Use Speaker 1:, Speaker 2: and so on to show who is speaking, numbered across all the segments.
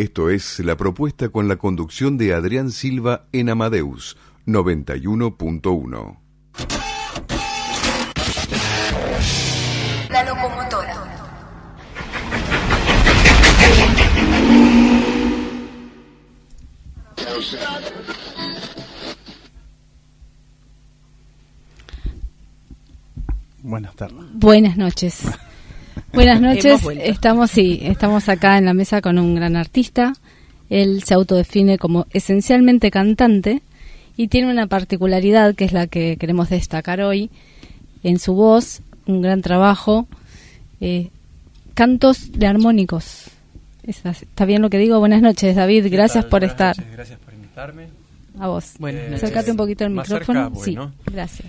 Speaker 1: Esto es la propuesta con la conducción de Adrián Silva en Amadeus 91.1.
Speaker 2: La locomotora.
Speaker 3: Buenas tardes.
Speaker 4: Buenas noches. Buenas noches. Estamos sí, estamos acá en la mesa con un gran artista. Él se autodefine como esencialmente cantante y tiene una particularidad que es la que queremos destacar hoy en su voz, un gran trabajo, eh, cantos de armónicos. ¿Está bien lo que digo? Buenas noches, David. Gracias por
Speaker 5: Buenas
Speaker 4: estar.
Speaker 5: noches, gracias por invitarme.
Speaker 4: A vos.
Speaker 5: Buenas noches.
Speaker 4: Acércate un poquito al micrófono.
Speaker 5: cerca,
Speaker 4: sí,
Speaker 5: bueno.
Speaker 4: gracias.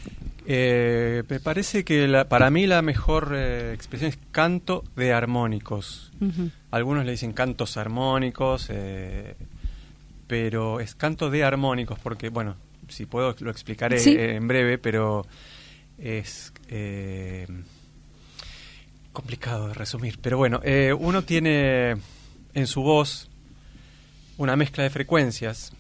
Speaker 5: Eh, me parece que la- para mí la mejor eh, expresión es canto de armónicos. Algunos le dicen cantos armónicos, eh, pero es canto de armónicos porque, bueno, si puedo lo explicaré
Speaker 4: Sí.
Speaker 5: en breve, pero es eh, complicado de resumir. Pero bueno, eh, uno tiene en su voz una mezcla de frecuencias.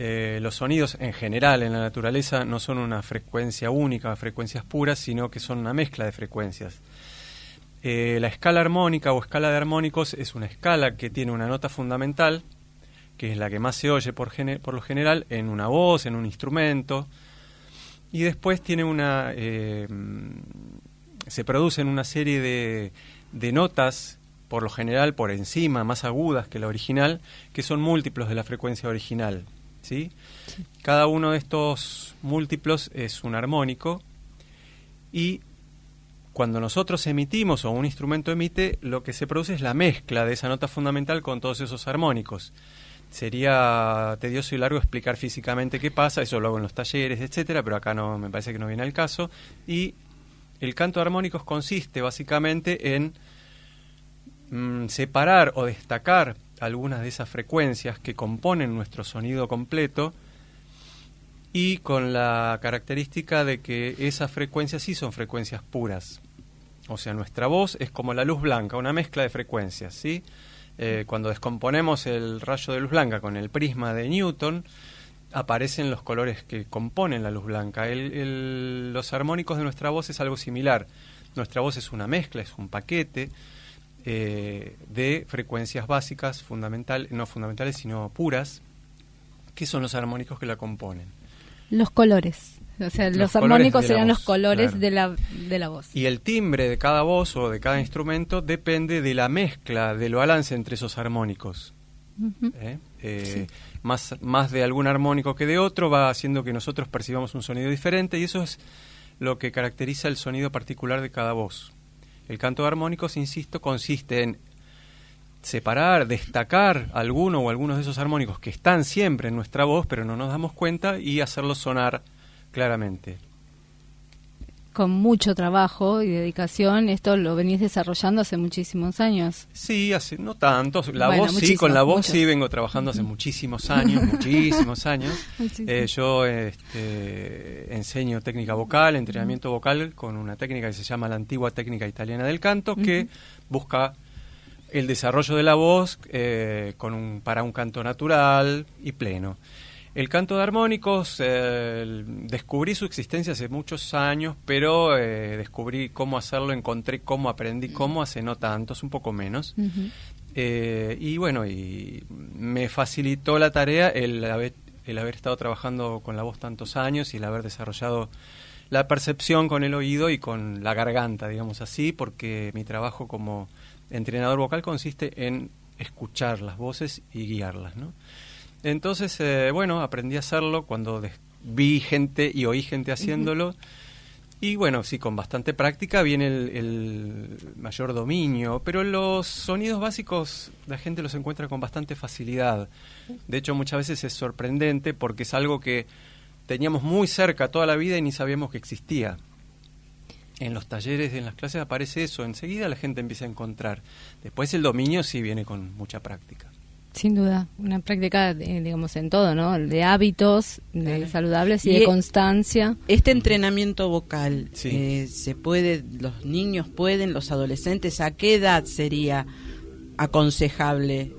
Speaker 5: Eh, los sonidos en general en la naturaleza no son una frecuencia única, frecuencias puras, sino que son una mezcla de frecuencias. Eh, la escala armónica o escala de armónicos es una escala que tiene una nota fundamental, que es la que más se oye por, lo general en una voz, en un instrumento, y después tiene una... eh, se producen una serie de, de notas, por lo general por encima, más agudas que la original, que son múltiplos de la frecuencia original. ¿Sí? Cada uno de estos múltiplos es un armónico y cuando nosotros emitimos o un instrumento emite, lo que se produce es la mezcla de esa nota fundamental con todos esos armónicos. Sería tedioso y largo explicar físicamente qué pasa, eso lo hago en los talleres, etcétera, pero acá no me parece que no viene al caso. Y el canto de armónicos consiste básicamente en mm, separar o destacar algunas de esas frecuencias que componen nuestro sonido completo y con la característica de que esas frecuencias sí son frecuencias puras. O sea, nuestra voz es como la luz blanca, una mezcla de frecuencias, ¿sí? Eh, cuando descomponemos el rayo de luz blanca con el prisma de Newton, aparecen los colores que componen la luz blanca. El- el- los armónicos de nuestra voz es algo similar. Nuestra voz es una mezcla, es un paquete eh, de frecuencias básicas, fundamental, no fundamentales, sino puras, que son los armónicos que la componen.
Speaker 4: Los colores. O sea,
Speaker 5: Los
Speaker 4: los,
Speaker 5: colores
Speaker 4: armónicos serían los
Speaker 5: voz,
Speaker 4: colores
Speaker 5: claro.
Speaker 4: de, la, de la voz.
Speaker 5: Y el timbre de cada voz o de cada instrumento depende de la mezcla, del balance entre esos armónicos. ¿eh? Eh, más, más de algún armónico que de otro va haciendo que nosotros percibamos un sonido diferente y eso es lo que caracteriza el sonido particular de cada voz. El canto de armónicos, insisto, consiste en separar, destacar alguno o algunos de esos armónicos que están siempre en nuestra voz, pero no nos damos cuenta y hacerlos sonar claramente.
Speaker 4: Con mucho trabajo y dedicación, esto lo venís desarrollando hace muchísimos años.
Speaker 5: Sí, hace, no tanto. La
Speaker 4: Bueno,
Speaker 5: voz sí, con la voz
Speaker 4: muchos.
Speaker 5: sí vengo trabajando hace muchísimos años, muchísimos años.
Speaker 4: Muchísimo.
Speaker 5: Eh, yo este, enseño técnica vocal, entrenamiento vocal con una técnica que se llama la antigua técnica italiana del canto, que busca el desarrollo de la voz eh, con un, para un canto natural y pleno. El canto de armónicos, eh, descubrí su existencia hace muchos años, pero eh, descubrí cómo hacerlo, encontré cómo, aprendí cómo hace no tantos, un poco menos. Eh, y bueno, y me facilitó la tarea el, haber- el haber estado trabajando con la voz tantos años y el haber desarrollado la percepción con el oído y con la garganta, digamos así, porque mi trabajo como entrenador vocal consiste en escuchar las voces y guiarlas, ¿no? Entonces, eh, bueno, aprendí a hacerlo cuando vi gente y oí gente haciéndolo. Y bueno, sí, con bastante práctica viene el, mayor dominio, pero los sonidos básicos la gente los encuentra con bastante facilidad. De hecho, muchas veces es sorprendente porque es algo que teníamos muy cerca toda la vida y ni sabíamos que existía. En los talleres, en las clases aparece eso, enseguida la gente empieza a encontrar. Después el dominio sí viene con mucha práctica.
Speaker 4: Sin duda, una práctica, digamos, en todo, ¿no? De hábitos de saludables y, de e- constancia.
Speaker 2: Este entrenamiento vocal, eh, ¿se puede, los niños pueden, los adolescentes, a qué edad sería aconsejable?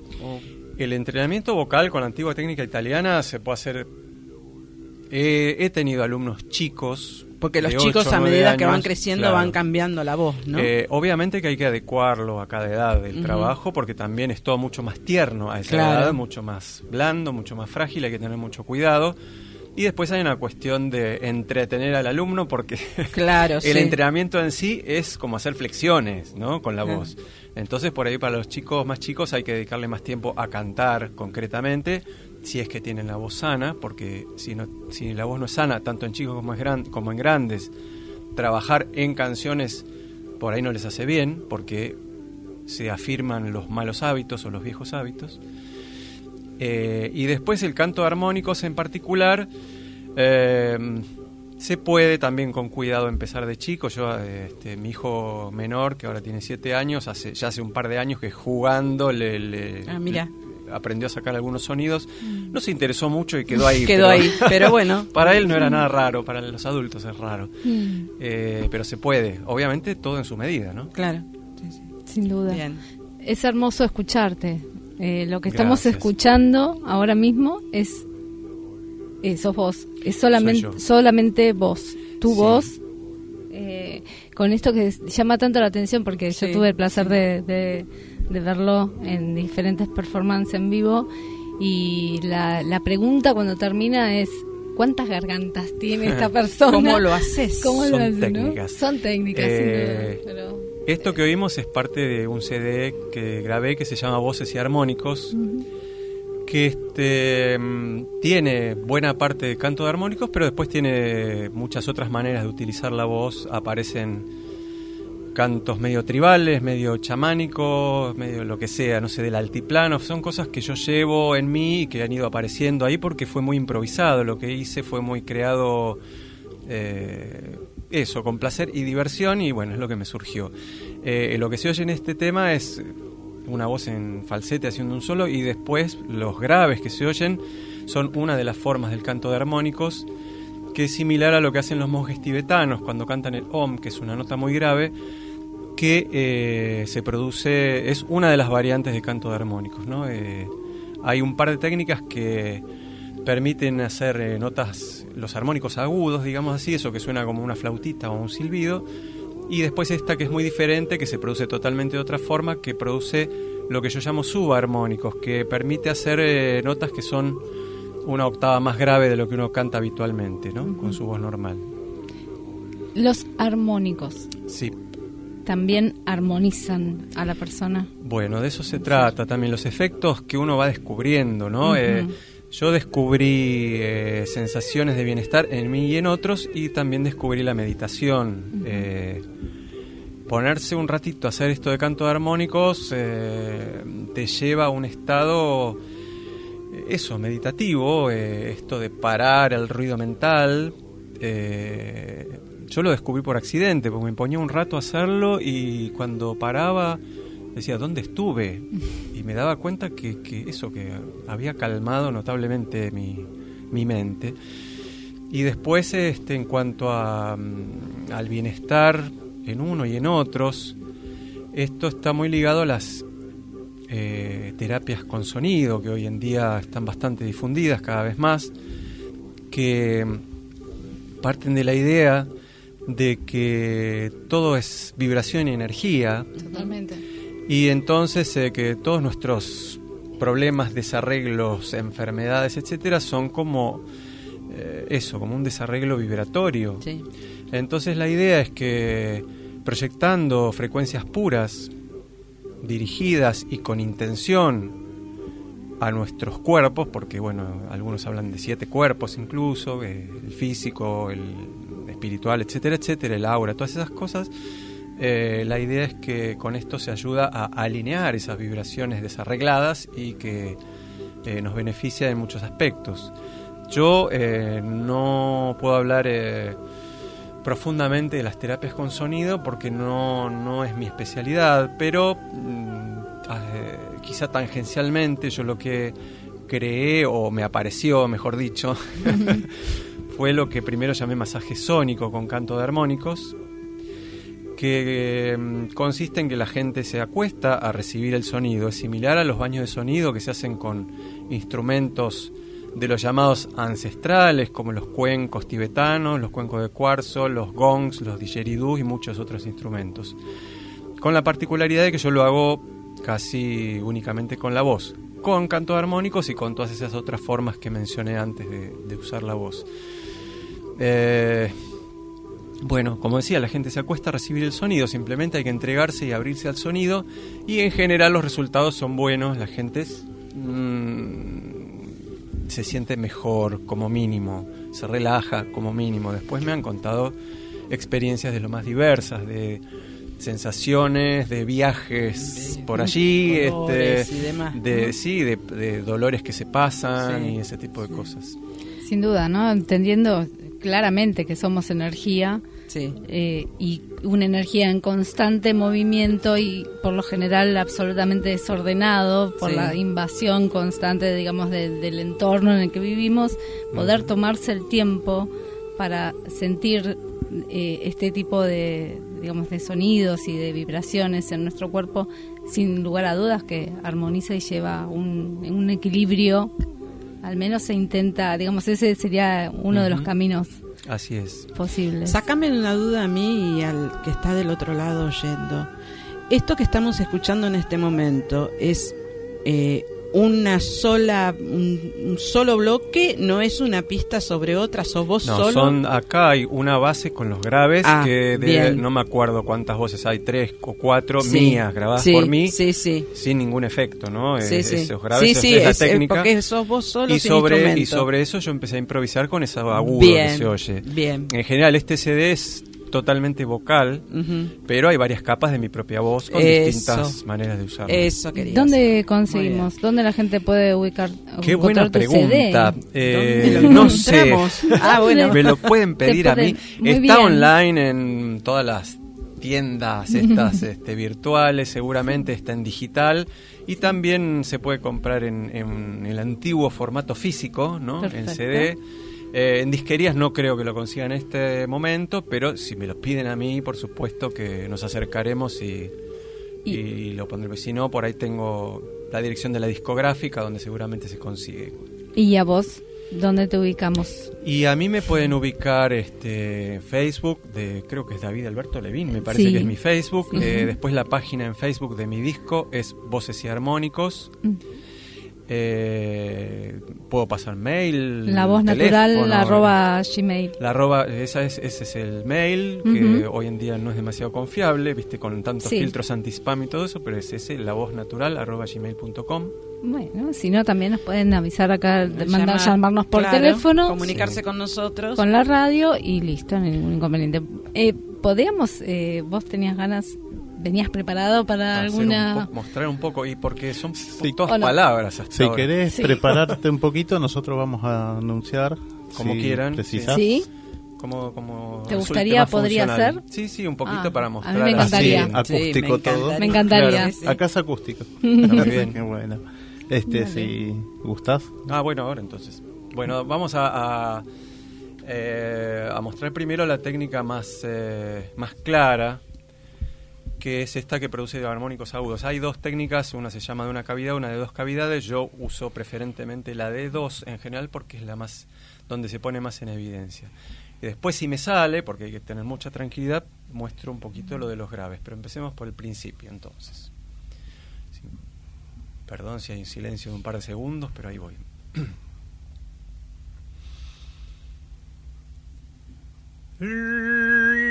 Speaker 5: El entrenamiento vocal con la antigua técnica italiana se puede hacer... Eh, he tenido alumnos chicos,
Speaker 2: porque los chicos a medida que van creciendo van cambiando la voz, ¿no?
Speaker 5: Eh, obviamente que hay que adecuarlo a cada edad del trabajo porque también es todo mucho más tierno a esa edad, mucho más blando, mucho más frágil, hay que tener mucho cuidado. Y después hay una cuestión de entretener al alumno porque
Speaker 2: claro,
Speaker 5: el entrenamiento en sí es como hacer flexiones ¿no? con la voz. Entonces por ahí para los chicos más chicos hay que dedicarle más tiempo a cantar concretamente si es que tienen la voz sana, porque si, no, si la voz no es sana, tanto en chicos como en, grandes, trabajar en canciones por ahí no les hace bien, porque se afirman los malos hábitos o los viejos hábitos. Eh, y después el canto de armónicos en particular, eh, se puede también con cuidado empezar de chico. Yo, este, mi hijo menor, que ahora tiene siete años, hace, ya hace un par de años que jugando le,
Speaker 2: ah, mira
Speaker 5: aprendió a sacar algunos sonidos. Mm. No se interesó mucho y quedó ahí.
Speaker 2: quedó ahí, pero bueno.
Speaker 5: Para él no era nada raro, para los adultos es raro. Mm. Eh, pero se puede, obviamente todo en su medida, ¿no?
Speaker 2: Claro,
Speaker 4: sin duda. Es hermoso escucharte. Eh, lo que estamos escuchando ahora mismo es, sos vos, es solamente, solamente vos, tu voz. Eh, con esto que llama tanto la atención porque yo tuve el placer de de verlo en diferentes performances en vivo y la, la pregunta cuando termina es ¿cuántas gargantas tiene esta persona?
Speaker 2: ¿Cómo lo haces?
Speaker 4: ¿Cómo
Speaker 5: Son
Speaker 4: lo haces,
Speaker 5: técnicas.
Speaker 4: Son técnicas,
Speaker 5: eh, Esto que oímos es parte de un CD que grabé que se llama Voces y Armónicos, que este, mm, tiene buena parte de canto de armónicos, pero después tiene muchas otras maneras de utilizar la voz. Aparecen cantos medio tribales, medio chamánicos, medio lo que sea, no sé, del altiplano. Son cosas que yo llevo en mí y que han ido apareciendo ahí porque fue muy improvisado. Lo que hice fue muy creado, eh, eso, con placer y diversión y bueno, es lo que me surgió. Eh, lo que se oye en este tema es una voz en falsete haciendo un solo y después los graves que se oyen son una de las formas del canto de armónicos que es similar a lo que hacen los monjes tibetanos cuando cantan el Om, que es una nota muy grave, que eh, se produce, es una de las variantes de canto de armónicos. ¿no? Eh, hay un par de técnicas que permiten hacer eh, notas, los armónicos agudos, digamos así, eso que suena como una flautita o un silbido, y después esta que es muy diferente, que se produce totalmente de otra forma, que produce lo que yo llamo subarmónicos, que permite hacer notas que son una octava más grave de lo que uno canta habitualmente, ¿no? Con su voz normal.
Speaker 4: Los armónicos.
Speaker 5: Sí.
Speaker 4: También armonizan a la persona.
Speaker 5: Bueno, de eso se trata también, los efectos que uno va descubriendo, ¿no? Eh, yo descubrí eh, sensaciones de bienestar en mí y en otros y también descubrí la meditación. Eh, ponerse un ratito a hacer esto de canto de armónicos te lleva a un estado eso, meditativo, eh, esto de parar el ruido mental. Eh, yo lo descubrí por accidente, porque me ponía un rato a hacerlo y cuando paraba decía, ¿dónde estuve? Y me daba cuenta que, que eso, que había calmado notablemente mi, mi mente. Y después, este, en cuanto a, mm, al bienestar en uno y en otros, esto está muy ligado a las eh, terapias con sonido, que hoy en día están bastante difundidas cada vez más, que parten de la idea de que todo es vibración y energía.
Speaker 4: Totalmente.
Speaker 5: Y entonces eh, que todos nuestros problemas, desarreglos, enfermedades, etcétera, son como eh, eso, como un desarreglo vibratorio. Entonces la idea es que proyectando frecuencias puras, dirigidas y con intención a nuestros cuerpos, porque bueno, algunos hablan de siete cuerpos incluso, eh, el físico, el espiritual, etcétera, etcétera, el aura, todas esas cosas, eh, la idea es que con esto se ayuda a alinear esas vibraciones desarregladas y que eh, nos beneficia en muchos aspectos. Yo no puedo hablar profundamente de las terapias con sonido porque no, no es mi especialidad, pero mm, quizá tangencialmente yo lo que creé o me apareció, mejor dicho, fue lo que primero llamé masaje sónico con canto de armónicos, que mm, consiste en que la gente se acuesta a recibir el sonido. Es similar a los baños de sonido que se hacen con instrumentos de los llamados ancestrales, como los cuencos tibetanos, los cuencos de cuarzo, los gongs, los didgeridoo y muchos otros instrumentos. Con la particularidad de que yo lo hago casi únicamente con la voz, con canto armónicos y con todas esas otras formas que mencioné antes de, usar la voz. Eh, bueno, como decía, la gente se acuesta a recibir el sonido, simplemente hay que entregarse y abrirse al sonido y en general los resultados son buenos, la gente mm, se siente mejor como mínimo, se relaja como mínimo. Después me han contado experiencias de lo más diversas, de sensaciones de viajes por allí, este, de sí, de, dolores que se pasan y ese tipo de cosas.
Speaker 4: Sin duda, ¿no? Entendiendo claramente que somos energía eh, y una energía en constante movimiento y por lo general absolutamente desordenado por la invasión constante, digamos, del entorno en el que vivimos, poder tomarse el tiempo para sentir eh, este tipo de, digamos, de sonidos y de vibraciones en nuestro cuerpo, sin lugar a dudas que armoniza y lleva un, un equilibrio, al menos se intenta, digamos, ese sería uno de los caminos.
Speaker 5: Así es.
Speaker 4: Posibles.
Speaker 2: Sácame una duda a mí y al que está del otro lado oyendo. Esto que estamos escuchando en este momento es eh, una sola un, solo bloque no es una pista sobre otra sos vos
Speaker 5: no,
Speaker 2: solo.
Speaker 5: son acá hay una base con los graves ah, que no me acuerdo cuántas voces hay tres o cuatro mías grabadas por mí
Speaker 2: sí, sí.
Speaker 5: sin ningún efecto no
Speaker 2: sí, esos
Speaker 5: graves
Speaker 2: sí, es, la técnica. porque sos vos solo
Speaker 5: y sobre y sobre eso yo empecé a improvisar con esa agudo que se oye.
Speaker 2: bien.
Speaker 5: En general este CD es totalmente vocal, pero hay varias capas de mi propia voz con distintas maneras de usarla.
Speaker 2: Eso quería
Speaker 4: ¿Dónde conseguimos? ¿Dónde la gente puede ubicar?
Speaker 5: Qué buena pregunta. Eh, no sé.
Speaker 2: ah, bueno.
Speaker 5: Me lo pueden pedir a mí. Está online en todas las tiendas estas este, virtuales, seguramente está en digital y también se puede comprar en, el antiguo formato físico, ¿no? En CD. Eh, en disquerías no creo que lo consiga en este momento, pero si me lo piden a mí, por supuesto que nos acercaremos y, y, lo pondremos. Si no, por ahí tengo la dirección de la discográfica donde seguramente se consigue.
Speaker 4: ¿Y a vos? ¿Dónde te ubicamos?
Speaker 5: Y a mí me pueden ubicar este, Facebook, de, creo que es David Alberto Levín, me parece que es mi Facebook. Eh, después la página en Facebook de mi disco es Voces y Armónicos. Mm. Eh, puedo pasar mail.
Speaker 4: La voz natural, arroba gmail.
Speaker 5: La arroba, esa es, ese es el mail, que hoy en día no es demasiado confiable, viste, con tantos filtros anti-spam y todo eso, pero es ese, la voz natural, arroba gmail.com.
Speaker 4: Bueno, si no, también nos pueden avisar acá, mandar llamarnos por teléfono.
Speaker 2: Comunicarse con nosotros.
Speaker 4: Con la radio y listo, no hay ningún inconveniente. Eh, ¿Podríamos, eh, vos tenías ganas venías preparado para alguna
Speaker 5: mostrar un poco y porque son todas palabras
Speaker 3: si querés prepararte un poquito nosotros vamos a anunciar
Speaker 5: como quieran
Speaker 4: precisas sí.
Speaker 5: Como, como
Speaker 4: ¿Te gustaría, podría ser?
Speaker 5: Sí, sí, un poquito ah, para mostrar.
Speaker 4: A mí me encantaría.
Speaker 3: acústico todo.
Speaker 4: Me encantaría.
Speaker 3: Acá es acústico. Muy bien. Qué bueno. Este, si gustás.
Speaker 5: Ah, bueno, ahora entonces. Bueno, vamos a, a, eh, a mostrar primero la técnica más, eh, más clara que es esta que produce armónicos agudos. Hay dos técnicas, una se llama de una cavidad, una de dos cavidades. Yo uso preferentemente la de dos en general porque es la más donde se pone más en evidencia. Y después si me sale, porque hay que tener mucha tranquilidad, muestro un poquito lo de los graves. Pero empecemos por el principio entonces. Perdón si hay un silencio de un par de segundos, pero ahí voy.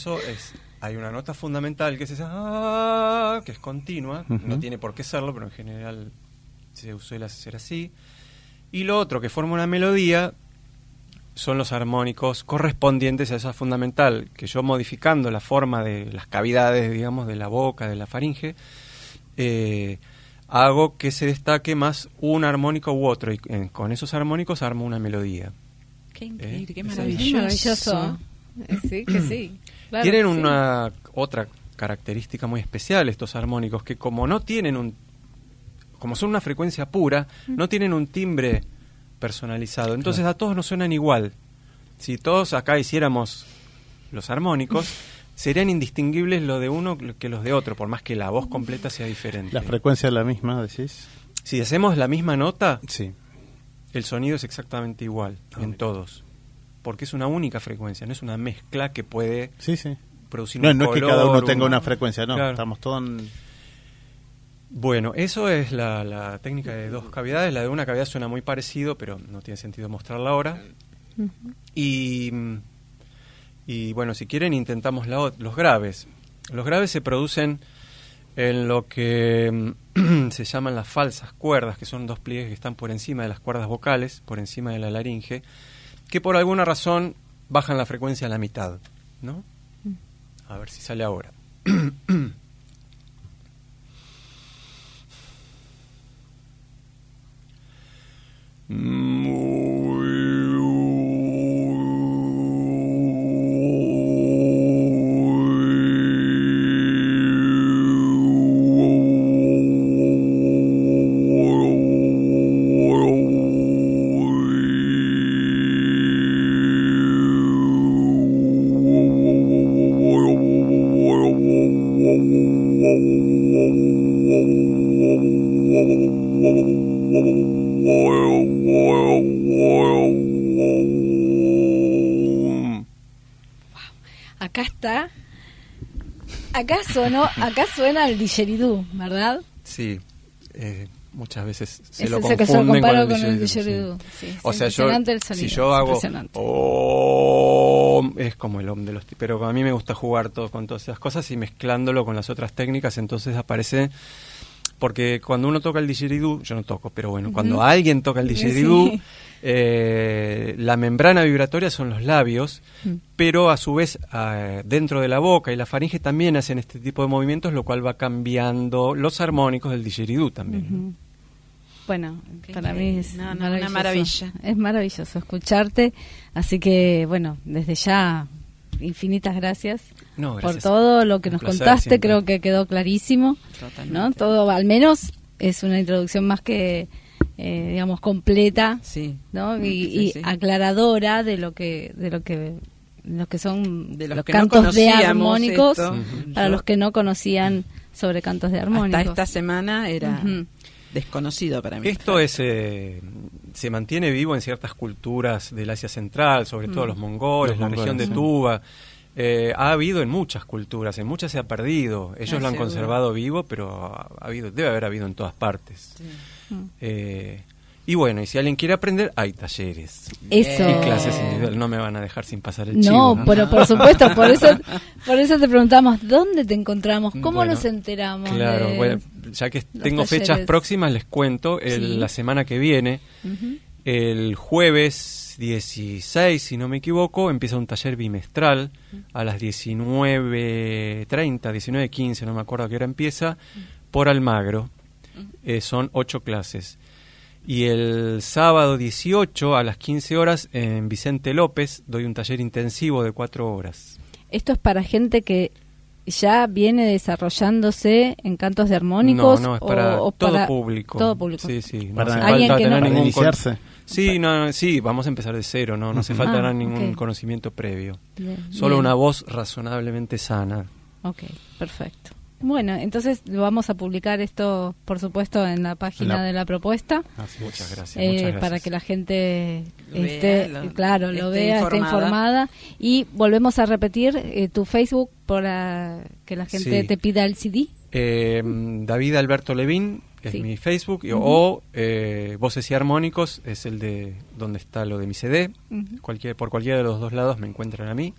Speaker 5: eso es hay una nota fundamental que es esa ah", que es continua, no tiene por qué serlo, pero en general se suele hacer así. Y lo otro que forma una melodía son los armónicos correspondientes a esa fundamental, que yo modificando la forma de las cavidades, digamos, de la boca, de la faringe, eh, hago que se destaque más un armónico u otro, y con esos armónicos armo una melodía.
Speaker 2: Qué increíble, qué maravilloso.
Speaker 4: Sí, que sí.
Speaker 5: Tienen una otra característica muy especial estos armónicos que como no tienen un como son una frecuencia pura, mm. no tienen un timbre personalizado. Entonces a todos nos suenan igual. Si todos acá hiciéramos los armónicos, serían indistinguibles lo de uno que los de otro, por más que la voz completa sea diferente.
Speaker 3: ¿La frecuencia es la misma, decís?
Speaker 5: Si hacemos la misma nota,
Speaker 3: sí.
Speaker 5: el sonido es exactamente igual ah, en todos porque es una única frecuencia, no es una mezcla que puede
Speaker 3: sí, sí.
Speaker 5: producir
Speaker 3: no,
Speaker 5: un
Speaker 3: No es que cada uno tenga una frecuencia, no, estamos todos
Speaker 5: Bueno, eso es la, técnica de dos cavidades. La de una cavidad suena muy parecido, pero no tiene sentido mostrarla ahora. y, y bueno, si quieren intentamos los graves. Los graves se producen en lo que se llaman las falsas cuerdas, que son dos pliegues que están por encima de las cuerdas vocales, por encima de la laringe, que por alguna razón bajan la frecuencia a la mitad, ¿no? A ver si sale ahora.
Speaker 4: acá suena el didgeridoo, ¿verdad?
Speaker 5: Sí, eh, muchas veces se lo confunden con, el didgeridoo. o sea, yo, si yo hago oh, es como el hombre de los pero a mí me gusta jugar todo con todas esas cosas y mezclándolo con las otras técnicas, entonces aparece porque cuando uno toca el didgeridoo, yo no toco, pero bueno, cuando alguien toca el didgeridoo, eh, la membrana vibratoria son los labios, mm. pero a su vez ah, dentro de la boca y la faringe también hacen este tipo de movimientos, lo cual va cambiando los armónicos del didgeridoo también.
Speaker 4: Bueno, para mí es una maravilla. Es maravilloso escucharte, así que bueno, desde ya infinitas gracias, por todo lo que nos contaste, creo que quedó clarísimo, ¿no? Todo, al menos es una introducción más que, eh, digamos, completa, ¿no? Y, aclaradora de lo que, de lo que los que son de los, cantos de armónicos para los que no conocían sobre cantos de armónicos.
Speaker 2: Hasta esta semana era desconocido para mí.
Speaker 5: Esto es eh, se mantiene vivo en ciertas culturas del Asia Central, sobre todo mm. los mongoles, la región de Tuba. Eh, ha habido en muchas culturas, en muchas se ha perdido. Ellos ah, lo han conservado vivo, pero ha, habido, debe haber habido en todas partes. Eh, y bueno, y si alguien quiere aprender, hay talleres.
Speaker 4: Eso.
Speaker 5: Y clases individuales. No me van a dejar sin pasar el
Speaker 4: no,
Speaker 5: chivo.
Speaker 4: ¿no? pero por supuesto, por eso, por eso te preguntamos, ¿dónde te encontramos? ¿Cómo nos enteramos?
Speaker 5: Claro, bueno, ya que tengo fechas próximas, les cuento, la semana que viene, el jueves 16, si no me equivoco, empieza un taller bimestral a las 19.30, 19.15, no me acuerdo a qué hora empieza, por Almagro. Eh, son ocho clases. Y el sábado 18 a las 15 horas en Vicente López doy un taller intensivo de cuatro horas.
Speaker 4: Esto es para gente que ya viene desarrollándose en cantos de armónicos
Speaker 5: no, no, es para, todo, público.
Speaker 4: todo público.
Speaker 5: Sí, sí. No
Speaker 3: para
Speaker 5: hace falta tener
Speaker 3: no...
Speaker 5: ningún
Speaker 3: iniciarse.
Speaker 5: Sí, no, sí, vamos a empezar de cero, no, no hace falta
Speaker 4: Ah,
Speaker 5: ningún conocimiento previo.
Speaker 4: Bien,
Speaker 5: Solo
Speaker 4: bien.
Speaker 5: una voz razonablemente sana.
Speaker 4: Ok, perfecto. Bueno, entonces lo vamos a publicar esto, por supuesto, en la página
Speaker 3: La-
Speaker 4: de la propuesta.
Speaker 5: Muchas gracias.
Speaker 4: eh,
Speaker 5: muchas gracias.
Speaker 4: para que la gente
Speaker 2: Lo
Speaker 4: esté,
Speaker 2: vea, lo-
Speaker 4: claro, lo
Speaker 2: esté
Speaker 4: vea, esté
Speaker 2: informada.
Speaker 4: informada. Y volvemos a repetir eh, tu Facebook para que la gente
Speaker 5: Sí.
Speaker 4: te pida el CD.
Speaker 5: Eh, David Alberto Levín es
Speaker 4: Sí.
Speaker 5: mi Facebook o eh, Voces y Armónicos es el de donde está lo de mi CD.
Speaker 4: Ujú.
Speaker 5: Cualquier, por cualquiera de los dos lados me encuentran a mí.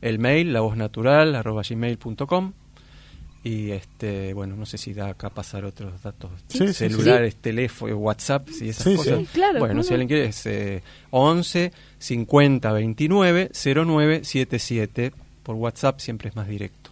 Speaker 5: El mail, la voz natural, arroba gmail.com. Y este, bueno, no sé si da acá pasar otros datos
Speaker 3: Sí, sí, sí.
Speaker 5: celulares, teléfono, WhatsApp, y esas
Speaker 3: Sí,
Speaker 5: cosas.
Speaker 3: sí.
Speaker 4: claro,
Speaker 5: Bueno,
Speaker 4: ¿cómo
Speaker 5: si alguien quiere es eh, 11 50 29 09 77. Por WhatsApp siempre es más directo.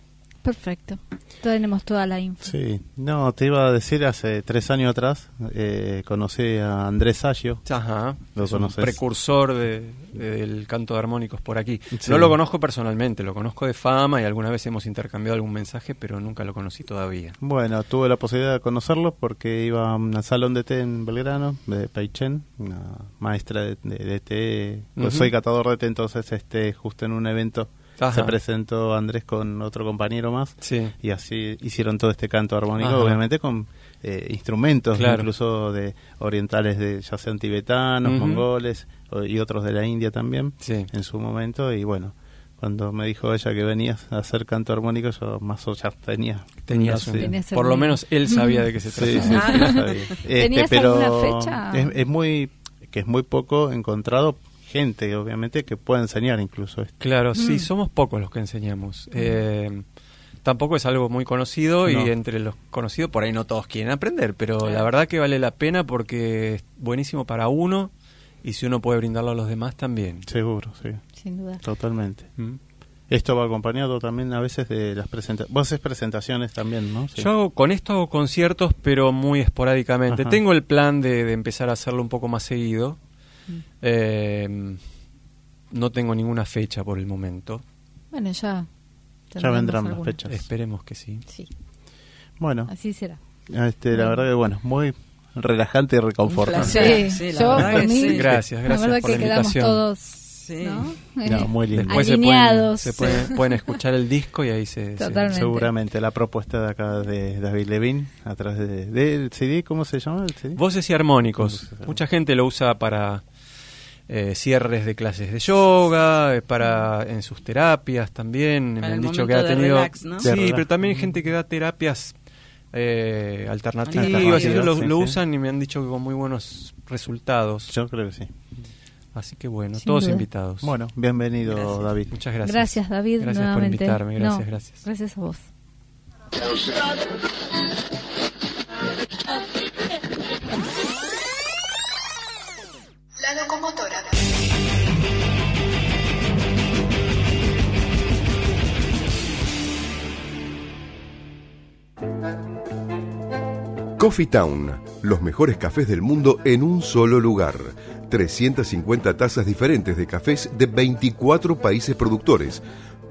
Speaker 4: Perfecto. Tenemos toda la info.
Speaker 3: Sí, no, te iba a decir, hace tres años atrás eh, conocí a Andrés Sayo.
Speaker 5: Ajá.
Speaker 3: Lo
Speaker 5: es un
Speaker 3: conoces.
Speaker 5: precursor de- de- del canto de armónicos por aquí.
Speaker 3: Sí.
Speaker 5: No lo conozco personalmente, lo conozco de fama y alguna vez hemos intercambiado algún mensaje, pero nunca lo conocí todavía.
Speaker 3: Bueno, tuve la posibilidad de conocerlo porque iba a un salón de té en Belgrano, de Peichen, una maestra de, de- de té. Pues soy catador de té, entonces este justo en un evento
Speaker 5: Ajá.
Speaker 3: se presentó Andrés con otro compañero más
Speaker 5: Sí.
Speaker 3: y así hicieron todo este canto armónico,
Speaker 5: Ajá.
Speaker 3: obviamente con eh, instrumentos,
Speaker 5: Claro.
Speaker 3: incluso de orientales, de ya sean tibetanos, mongoles o- y otros de la India también
Speaker 5: Sí.
Speaker 3: en su momento y bueno. Cuando me dijo ella que venías a hacer canto armónico, yo más o ya tenía.
Speaker 5: Tenías
Speaker 3: no
Speaker 5: por lo menos él sabía de qué se trataba.
Speaker 3: sí, sí,
Speaker 4: Ah.
Speaker 3: lo sabía. Este,
Speaker 4: ¿Tenías
Speaker 3: pero
Speaker 4: alguna fecha?
Speaker 3: Es, es muy que es muy poco encontrado gente, obviamente, que pueda enseñar incluso esto.
Speaker 5: Claro, sí,
Speaker 4: Mm.
Speaker 5: somos pocos los que enseñamos. Eh, tampoco es algo muy conocido y entre los conocidos por ahí no todos quieren aprender, pero la verdad que vale la pena porque es buenísimo para uno y si uno puede brindarlo a los demás también.
Speaker 3: Seguro, sí,
Speaker 4: Sin duda.
Speaker 3: totalmente.
Speaker 5: ¿Mm?
Speaker 3: Esto va acompañado también a veces de las presentaciones. Vos haces presentaciones también, ¿no? Sí.
Speaker 5: Yo hago- con esto hago conciertos, pero muy esporádicamente.
Speaker 3: Ajá.
Speaker 5: Tengo el plan de, de empezar a hacerlo un poco más seguido. Eh, no tengo ninguna fecha por el momento.
Speaker 4: Bueno, ya.
Speaker 3: Ya vendrán las fechas.
Speaker 5: Esperemos que sí.
Speaker 4: Sí,
Speaker 3: Bueno,
Speaker 4: así será.
Speaker 3: este, la verdad que bueno, muy relajante y reconfortante.
Speaker 2: placer.
Speaker 4: Sí,
Speaker 2: sí, la
Speaker 4: yo
Speaker 2: verdad
Speaker 4: por
Speaker 2: que
Speaker 4: mí,
Speaker 2: sí.
Speaker 5: Gracias,
Speaker 4: la
Speaker 5: gracias
Speaker 4: verdad
Speaker 5: por
Speaker 4: que
Speaker 5: la
Speaker 4: quedamos
Speaker 5: invitación.
Speaker 4: todos
Speaker 2: Sí.
Speaker 4: ¿no?
Speaker 3: No,
Speaker 4: Eh,
Speaker 3: muy lindo.
Speaker 5: Después se
Speaker 4: Alineados.
Speaker 5: pueden, se pueden, pueden escuchar el disco y ahí se... se-.
Speaker 3: Seguramente la propuesta de acá de David Levin a través de, del CD, ¿cómo se llama el CD?
Speaker 5: Voces y armónicos.
Speaker 3: Voces y armónicos.
Speaker 5: Mucha gente lo usa para eh, cierres de clases de yoga, eh, para en sus terapias también.
Speaker 2: Para
Speaker 5: Me han dicho que ha tenido...
Speaker 2: relax, ¿no?
Speaker 5: Sí,
Speaker 3: relax.
Speaker 5: pero también hay gente que da terapias eh, alternativas.
Speaker 3: Alternativas,
Speaker 5: y ellos lo,
Speaker 3: sí,
Speaker 5: lo
Speaker 3: sí.
Speaker 5: usan y me han dicho que con muy buenos resultados.
Speaker 3: Yo creo que sí.
Speaker 5: Así que bueno,
Speaker 4: Sin
Speaker 5: todos
Speaker 4: duda.
Speaker 5: invitados.
Speaker 3: Bueno, bienvenido
Speaker 2: Gracias.
Speaker 3: David.
Speaker 5: Muchas gracias.
Speaker 4: Gracias, David,
Speaker 5: Gracias por invitarme. Gracias,
Speaker 4: No,
Speaker 5: gracias.
Speaker 4: Gracias a vos.
Speaker 6: Locomotora.
Speaker 1: Coffee Town, los mejores cafés del mundo en un solo lugar. 350 tazas diferentes de cafés de 24 países productores.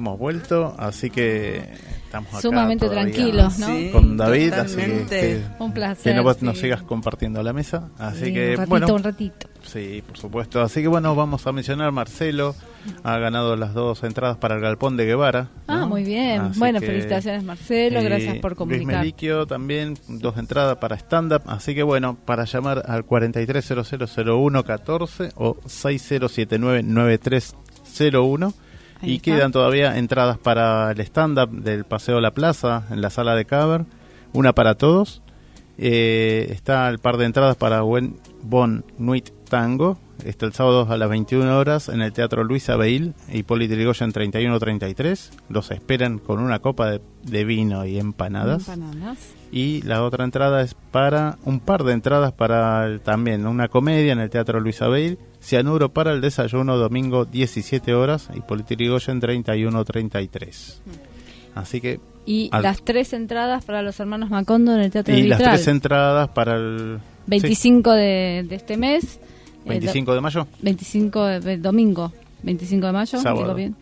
Speaker 3: hemos vuelto, así que estamos acá
Speaker 4: Sumamente tranquilos, ¿no?
Speaker 3: con David, así que,
Speaker 4: un placer.
Speaker 3: Que nos sigas compartiendo la mesa. Así que,
Speaker 4: un ratito,
Speaker 3: bueno.
Speaker 4: un ratito.
Speaker 3: Sí, por supuesto. Así que bueno, vamos a mencionar Marcelo. Ha ganado las dos entradas para el Galpón de Guevara.
Speaker 4: Ah, muy bien. bueno, felicitaciones Marcelo, gracias por comunicar.
Speaker 3: Luis Meliquio también, dos entradas para stand-up. Así que bueno, para llamar al 43000114 o 60799301 y quedan todavía entradas para el stand-up del Paseo La Plaza en la sala de cover, una para todos. Eh, está el par de entradas para Buen Bon Nuit Tango, está el sábado a las 21 horas en el Teatro Luis Abeil, Hipólito Yrigoyen 3133. Los esperan con una copa de, vino y empanadas. Y la otra entrada es para un par de entradas para también una comedia en el Teatro Luis Abeil Cianuro para el desayuno domingo 17 horas y Politirigoyen 31.33. Así que...
Speaker 4: Y las tres entradas para los hermanos Macondo en el Teatro
Speaker 3: Y las tres entradas para el...
Speaker 4: 25 de, este mes.
Speaker 3: 25 de mayo.
Speaker 4: 25 de, domingo. 25 de mayo, digo bien.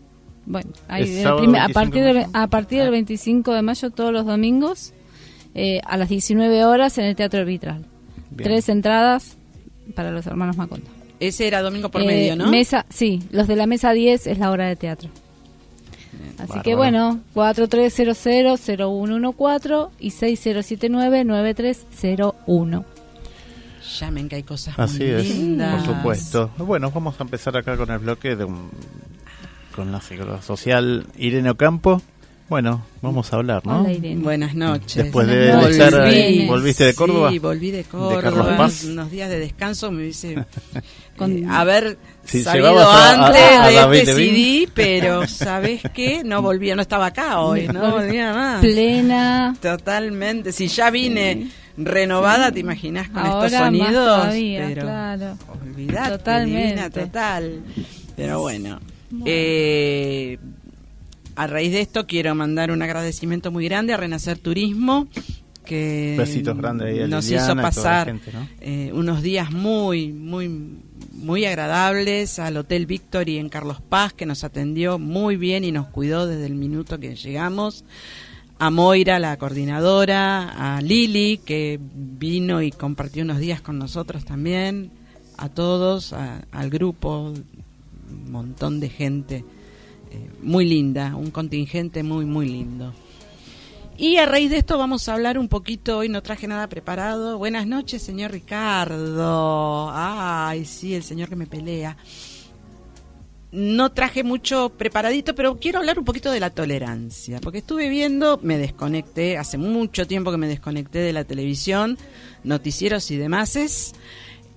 Speaker 4: Bueno, ahí a partir del, a partir del 25 de mayo todos los domingos eh, a las 19 horas en el Teatro Vitral. Tres entradas para los hermanos Macondo.
Speaker 2: Ese era domingo por medio, ¿no?
Speaker 4: Mesa, sí, los de la mesa 10 es la hora de teatro. Así que bueno, 4300-0114 y 6079-9301.
Speaker 2: Llamen que hay cosas
Speaker 3: Así
Speaker 2: muy
Speaker 3: es,
Speaker 2: lindas.
Speaker 3: por supuesto. Bueno, vamos a empezar acá con el bloque de un, con la psicóloga social Irene Ocampo. Bueno, vamos a hablar, ¿no?
Speaker 2: Buenas noches.
Speaker 3: Después de estar, ¿volviste de Córdoba?
Speaker 2: Sí, volví de Córdoba. unos días de descanso me hubiese eh, haber sabido antes de este CD, pero ¿sabes qué? No volvía, no estaba acá hoy, no volvía más.
Speaker 4: Plena.
Speaker 2: Totalmente. Si ya vine renovada, ¿te imaginas con estos sonidos? pero
Speaker 4: claro.
Speaker 2: Olvidate, Totalmente. total. Pero bueno. Eh, a raíz de esto quiero mandar un agradecimiento muy grande a Renacer Turismo que nos hizo pasar eh, unos días muy muy muy agradables al Hotel Victory en Carlos Paz que nos atendió muy bien y nos cuidó desde el minuto que llegamos. A Moira, la coordinadora, a Lili, que vino y compartió unos días con nosotros también, a todos, al grupo, un montón de gente muy linda, un contingente muy, muy lindo. Y a raíz de esto vamos a hablar un poquito, hoy no traje nada preparado. Buenas noches, señor Ricardo. Ay, sí, el señor que me pelea. No traje mucho preparadito, pero quiero hablar un poquito de la tolerancia, porque estuve viendo, me desconecté, hace mucho tiempo que me desconecté de la televisión, noticieros y demás,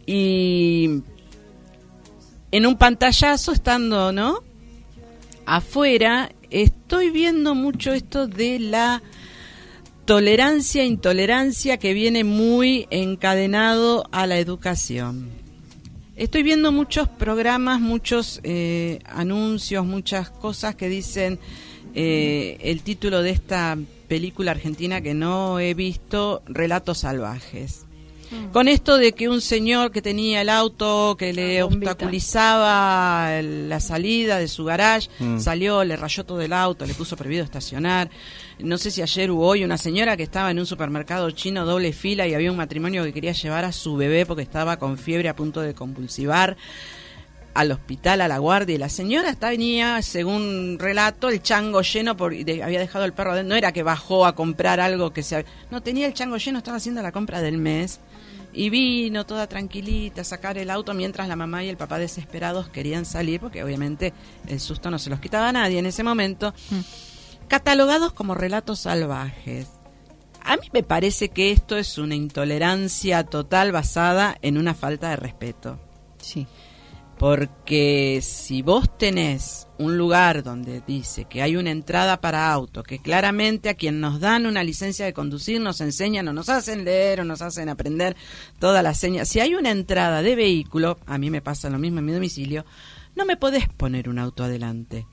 Speaker 2: y en un pantallazo estando, ¿no? Afuera, estoy viendo mucho esto de la tolerancia, intolerancia que viene muy encadenado a la educación. Estoy viendo muchos programas, muchos eh, anuncios, muchas cosas que dicen eh, el título de esta película argentina que no he visto, Relatos Salvajes. Mm. Con esto de que un señor que tenía el auto que le obstaculizaba la salida de su garage, mm. salió, le rayó todo el auto, le puso prohibido estacionar. No sé si ayer hubo hoy una señora que estaba en un supermercado chino doble fila y había un matrimonio que quería llevar a su bebé porque estaba con fiebre a punto de convulsivar al hospital, a la guardia, y la señora está, venía, según relato, el chango lleno, por, había dejado el perro adentro, no era que bajó a comprar algo que se... No, tenía el chango lleno, estaba haciendo la compra del mes, y vino toda tranquilita a sacar el auto mientras la mamá y el papá desesperados querían salir porque obviamente el susto no se los quitaba a nadie en ese momento, mm. catalogados como relatos salvajes. A mí me parece que esto es una intolerancia total basada en una falta de respeto.
Speaker 4: Sí.
Speaker 2: Porque si vos tenés un lugar donde dice que hay una entrada para auto, que claramente a quien nos dan una licencia de conducir nos enseñan o nos hacen leer o nos hacen aprender todas las señas. Si hay una entrada de vehículo, a mí me pasa lo mismo en mi domicilio, no me podés poner un auto adelante.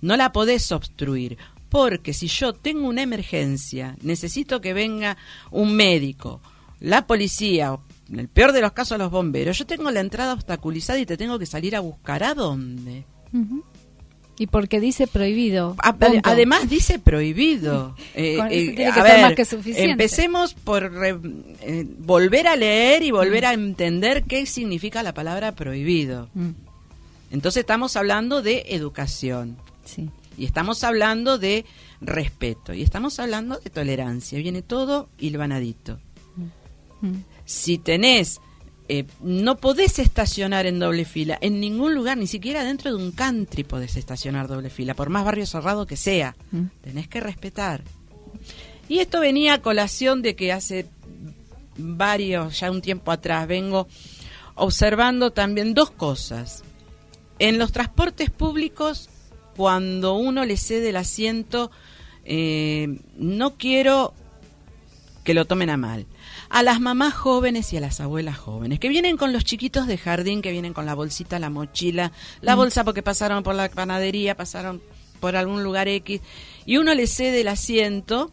Speaker 2: No la podés obstruir. Porque si yo tengo una emergencia, necesito que venga un médico, la policía en el peor de los casos los bomberos, yo tengo la entrada obstaculizada y te tengo que salir a buscar a dónde.
Speaker 4: Y porque dice prohibido.
Speaker 2: Además dice prohibido.
Speaker 4: Eh, tiene que ser más que suficiente.
Speaker 2: Empecemos por eh, volver a leer y volver a entender qué significa la palabra prohibido. Mm. Entonces estamos hablando de educación. Sí. Y estamos hablando de respeto. Y estamos hablando de tolerancia. Viene todo hilvanadito. Mm. Si tenés eh, no podés estacionar en doble fila en ningún lugar, ni siquiera dentro de un country podés estacionar doble fila, por más barrio cerrado que sea. Mm. Tenés que respetar. Y esto venía a colación de que hace varios, ya un tiempo atrás, vengo observando también dos cosas. En los transportes públicos, cuando uno le cede el asiento, eh, no quiero que lo tomen a mal a las mamás jóvenes y a las abuelas jóvenes, que vienen con los chiquitos de jardín, que vienen con la bolsita, la mochila, la mm. bolsa porque pasaron por la panadería, pasaron por algún lugar X, y uno le cede el asiento.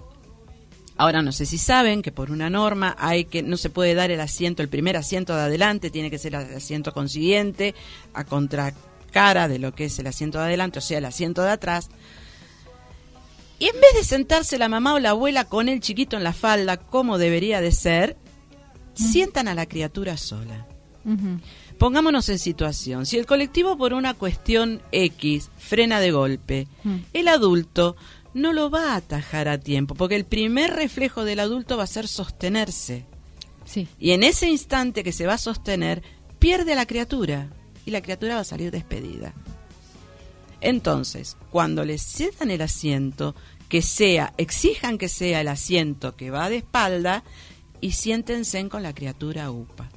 Speaker 2: Ahora no sé si saben que por una norma hay que no se puede dar el asiento, el primer asiento de adelante tiene que ser el asiento consiguiente a contracara de lo que es el asiento de adelante, o sea, el asiento de atrás. Y en vez de sentarse la mamá o la abuela con el chiquito en la falda, como debería de ser, sientan a la criatura sola. Pongámonos en situación. Si el colectivo por una cuestión X frena de golpe, el adulto no lo va a atajar a tiempo, porque el primer reflejo del adulto va a ser sostenerse. Sí. Y en ese instante que se va a sostener, pierde a la criatura y la criatura va a salir despedida. Entonces, cuando les cedan el asiento, que sea, exijan que sea el asiento que va de espalda y siéntense con la criatura UPA.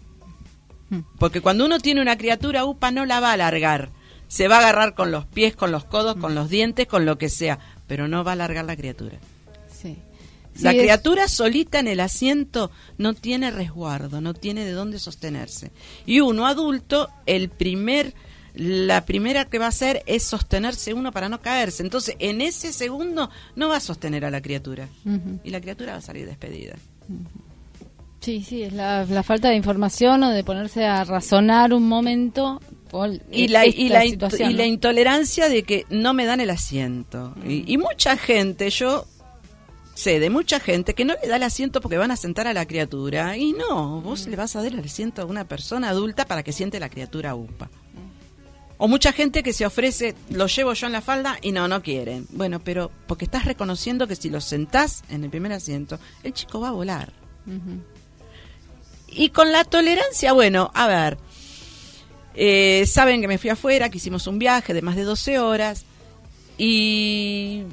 Speaker 2: Hmm. Porque cuando uno tiene una criatura UPA no la va a alargar, se va a agarrar con los pies, con los codos, con los dientes, con lo que sea, pero no va a alargar la criatura. la criatura solita en el asiento no tiene resguardo, no tiene de dónde sostenerse. Y uno adulto, el primer la primera que va a hacer es sostenerse uno para no caerse. Entonces, en ese segundo no va a sostener a la criatura y la criatura va a salir despedida.
Speaker 4: Sí, sí, es la, falta de información o de ponerse a razonar un momento.
Speaker 2: y, la, y, la, y la intolerancia de que no me dan el asiento. Y, y mucha gente, yo sé de mucha gente que no le da el asiento porque van a sentar a la criatura. Y no, vos le vas a dar el asiento a una persona adulta para que siente la criatura UPA. O mucha gente que se ofrece, lo llevo yo en la falda y no, no quieren. Bueno, pero porque estás reconociendo que si lo sentás en el primer asiento, el chico va a volar. Y con la tolerancia, bueno, a ver, eh, saben que me fui afuera, que hicimos un viaje de más de 12 horas y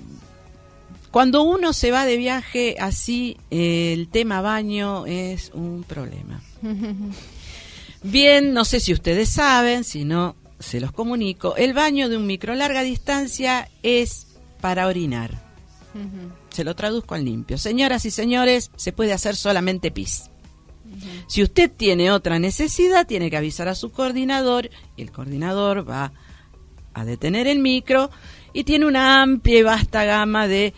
Speaker 2: cuando uno se va de viaje así, el tema baño es un problema. Bien, no sé si ustedes saben, si no, se los comunico, el baño de un micro larga distancia es para orinar. Se lo traduzco al limpio. Señoras y señores, se puede hacer solamente pis. Si usted tiene otra necesidad, tiene que avisar a su coordinador y el coordinador va a detener el micro y tiene una amplia y vasta gama de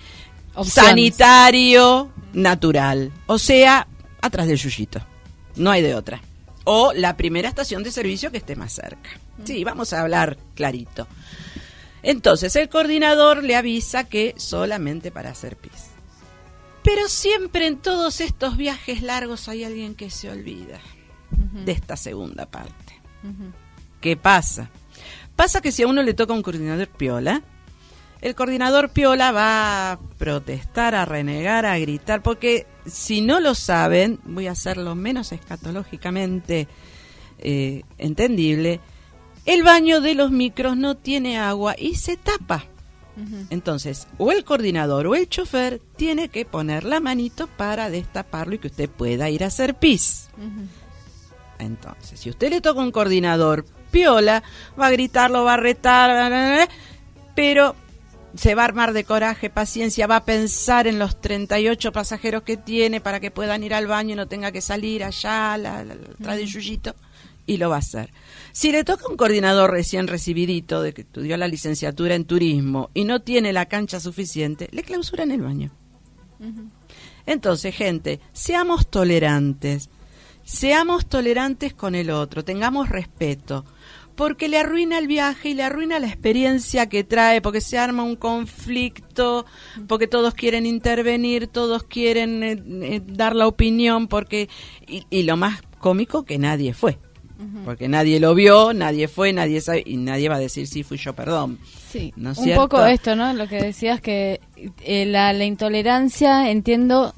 Speaker 2: sanitario natural. O sea, atrás del yuyito. No hay de otra. O la primera estación de servicio que esté más cerca. Sí, vamos a hablar clarito. Entonces, el coordinador le avisa que solamente para hacer pis. Pero siempre en todos estos viajes largos hay alguien que se olvida de esta segunda parte. ¿Qué pasa? Pasa que si a uno le toca un coordinador piola, el coordinador piola va a protestar, a renegar, a gritar, porque si no lo saben, voy a hacerlo menos escatológicamente eh, entendible, el baño de los micros no tiene agua y se tapa. Entonces, o el coordinador o el chofer tiene que poner la manito para destaparlo y que usted pueda ir a hacer pis. Entonces, si usted le toca un coordinador piola, va a gritarlo, va a retar, pero se va a armar de coraje, paciencia, va a pensar en los 38 pasajeros que tiene para que puedan ir al baño y no tenga que salir allá, la, la, la, yuyito, y lo va a hacer. Si le toca un coordinador recién recibidito de que estudió la licenciatura en turismo y no tiene la cancha suficiente, le clausura en el baño. Entonces, gente, seamos tolerantes, seamos tolerantes con el otro, tengamos respeto, porque le arruina el viaje y le arruina la experiencia que trae, porque se arma un conflicto, porque todos quieren intervenir, todos quieren eh, eh, dar la opinión, porque y, lo más cómico que nadie fue. Porque nadie lo vio, nadie fue, nadie sabe, y nadie va a decir si fui yo, perdón.
Speaker 4: Sí, un poco esto, ¿no? Lo que decías que eh, la, la intolerancia, entiendo,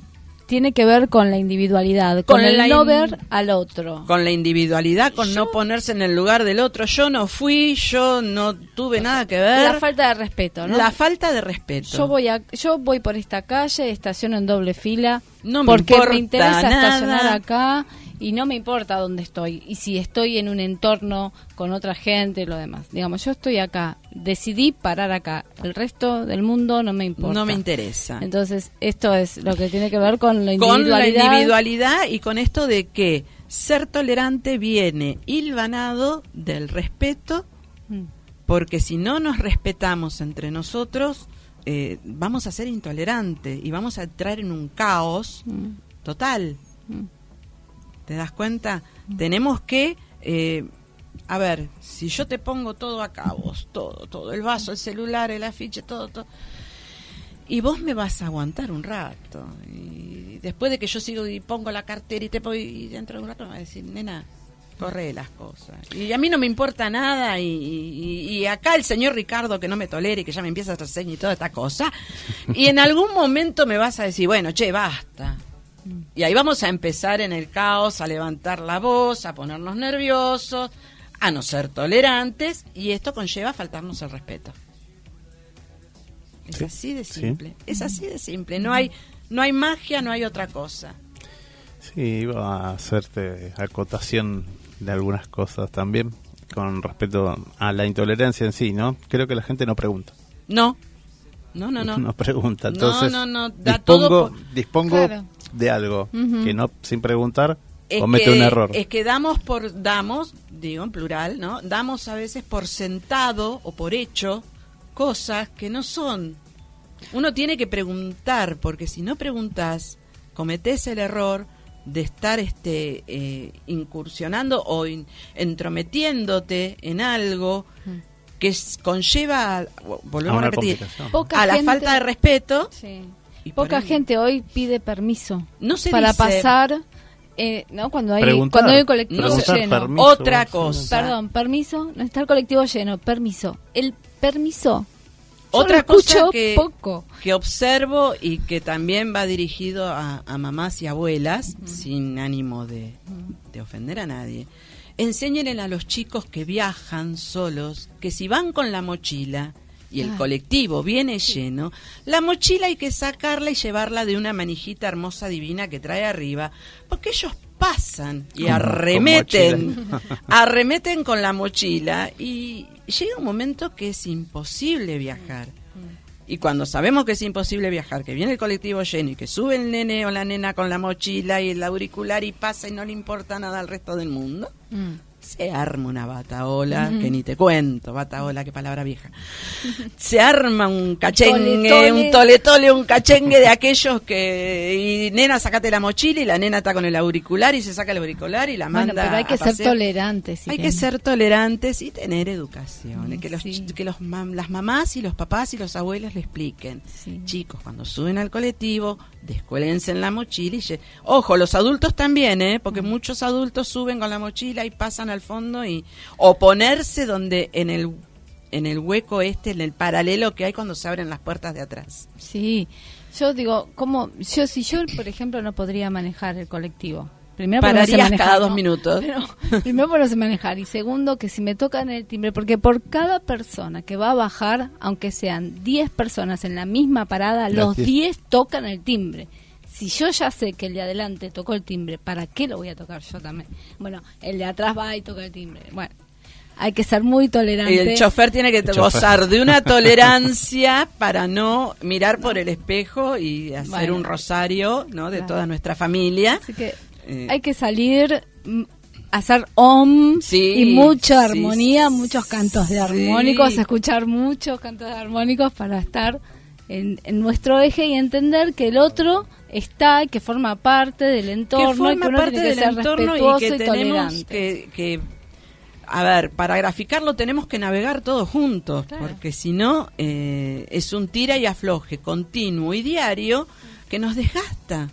Speaker 4: tiene que ver con la individualidad, con, el no ver al otro.
Speaker 2: Con la individualidad, con no ponerse en el lugar del otro. Yo no fui, yo no tuve nada que ver.
Speaker 4: La falta de respeto, ¿no?
Speaker 2: La falta de respeto.
Speaker 4: Yo voy a, yo voy por esta calle, estaciono en doble fila, no me porque me interesa estacionar acá y no me importa dónde estoy y si estoy en un entorno con otra gente y lo demás. Digamos, yo estoy acá, decidí parar acá, el resto del mundo no me importa.
Speaker 2: No me interesa.
Speaker 4: Entonces, esto es lo que tiene que ver con la individualidad. Con la
Speaker 2: individualidad y con esto de que ser tolerante viene hilvanado del respeto, mm. porque si no nos respetamos entre nosotros, eh, vamos a ser intolerantes y vamos a entrar en un caos mm. total. Mm. ¿Te das cuenta? Tenemos que, eh, a ver, si yo te pongo todo acá, vos, todo, todo, el vaso, el celular, el afiche, todo, todo, y vos me vas a aguantar un rato. Y después de que yo sigo y pongo la cartera y te pongo, y dentro de un rato me va a decir, nena, corre las cosas. Y a mí no me importa nada y, y, acá el señor Ricardo que no me tolere y que ya me empieza a hacer y toda esta cosa. Y en algún momento me vas a decir, bueno, che, basta. Y ahí vamos a empezar en el caos, a levantar la voz, a ponernos nerviosos, a no ser tolerantes, y esto conlleva a faltarnos el respeto. Es así de simple, es así de simple, no hay, no hay magia, no hay otra cosa.
Speaker 3: Sí, iba a hacerte acotación de algunas cosas también con respecto a la intolerancia en sí, ¿no? Creo que la gente no pregunta.
Speaker 2: No, no, no, no.
Speaker 3: No pregunta, entonces.
Speaker 2: No, no, no, da
Speaker 3: dispongo,
Speaker 2: todo
Speaker 3: dispongo de algo que no sin preguntar comete un error.
Speaker 2: Es que damos por damos, digo en plural, ¿no? Damos a veces por sentado o por hecho cosas que no son. Uno tiene que preguntar porque si no preguntas cometes el error de estar este eh, incursionando o entrometiéndote en algo que conlleva volvemos a, repetir a la falta de respeto
Speaker 4: sí. Poca gente hoy pide permiso para pasar, eh, ¿no? Cuando hay, cuando hay un colectivo lleno.
Speaker 2: Otra cosa.
Speaker 4: Perdón, permiso, no está el colectivo lleno, permiso. El permiso.
Speaker 2: Otra cosa que, poco. que observo y que también va dirigido a, mamás y abuelas, sin ánimo de, de ofender a nadie. Enséñenle a los chicos que viajan solos que si van con la mochila, y el colectivo viene lleno, la mochila hay que sacarla y llevarla de una manijita hermosa divina que trae arriba, porque ellos pasan y arremeten, arremeten con la mochila y llega un momento que es imposible viajar. Y cuando sabemos que es imposible viajar, que viene el colectivo lleno y que sube el nene o la nena con la mochila y el auricular y pasa y no le importa nada al resto del mundo, mm se arma una bataola, que ni te cuento, bataola, qué palabra vieja. Se arma un cachengue, un toletole, un cachengue de aquellos que, y nena, sacate la mochila y la nena está con el auricular y se saca el auricular y la manda.
Speaker 4: pero hay que ser tolerantes.
Speaker 2: hay que ser tolerantes y tener educación. que los, que los las mamás y los papás y los abuelos le expliquen. Chicos, cuando suben al colectivo, descuélense en la mochila y... Ojo, los adultos también, ¿eh? Porque muchos adultos suben con la mochila y pasan al fondo y... O ponerse donde en el en el hueco este, en el paralelo que hay cuando se abren las puertas de atrás.
Speaker 4: Sí, yo digo, como yo si yo por ejemplo no podría manejar el colectivo. Primero
Speaker 2: Pararías cada dos minutos.
Speaker 4: primero por no sé manejar y segundo que si me tocan el timbre, porque por cada persona que va a bajar, aunque sean 10 personas en la misma parada, los 10 tocan el timbre si yo ya sé que el de adelante tocó el timbre, ¿para qué lo voy a tocar yo también? Bueno, el de atrás va y toca el timbre. Bueno, hay que ser muy tolerante. Y
Speaker 2: el chofer tiene que gozar de una tolerancia para no mirar por el espejo y hacer un rosario ¿no? de toda nuestra familia.
Speaker 4: Así que eh, hay que salir mm, hacer om y mucha armonía, muchos cantos de armónicos, escuchar muchos cantos de armónicos para estar en, nuestro eje y entender que el otro está, que forma parte del entorno,
Speaker 2: que forma parte del entorno y que tenemos que, a ver, para graficarlo tenemos que navegar todos juntos, porque si no eh, es un tira y afloje continuo y diario que nos desgasta.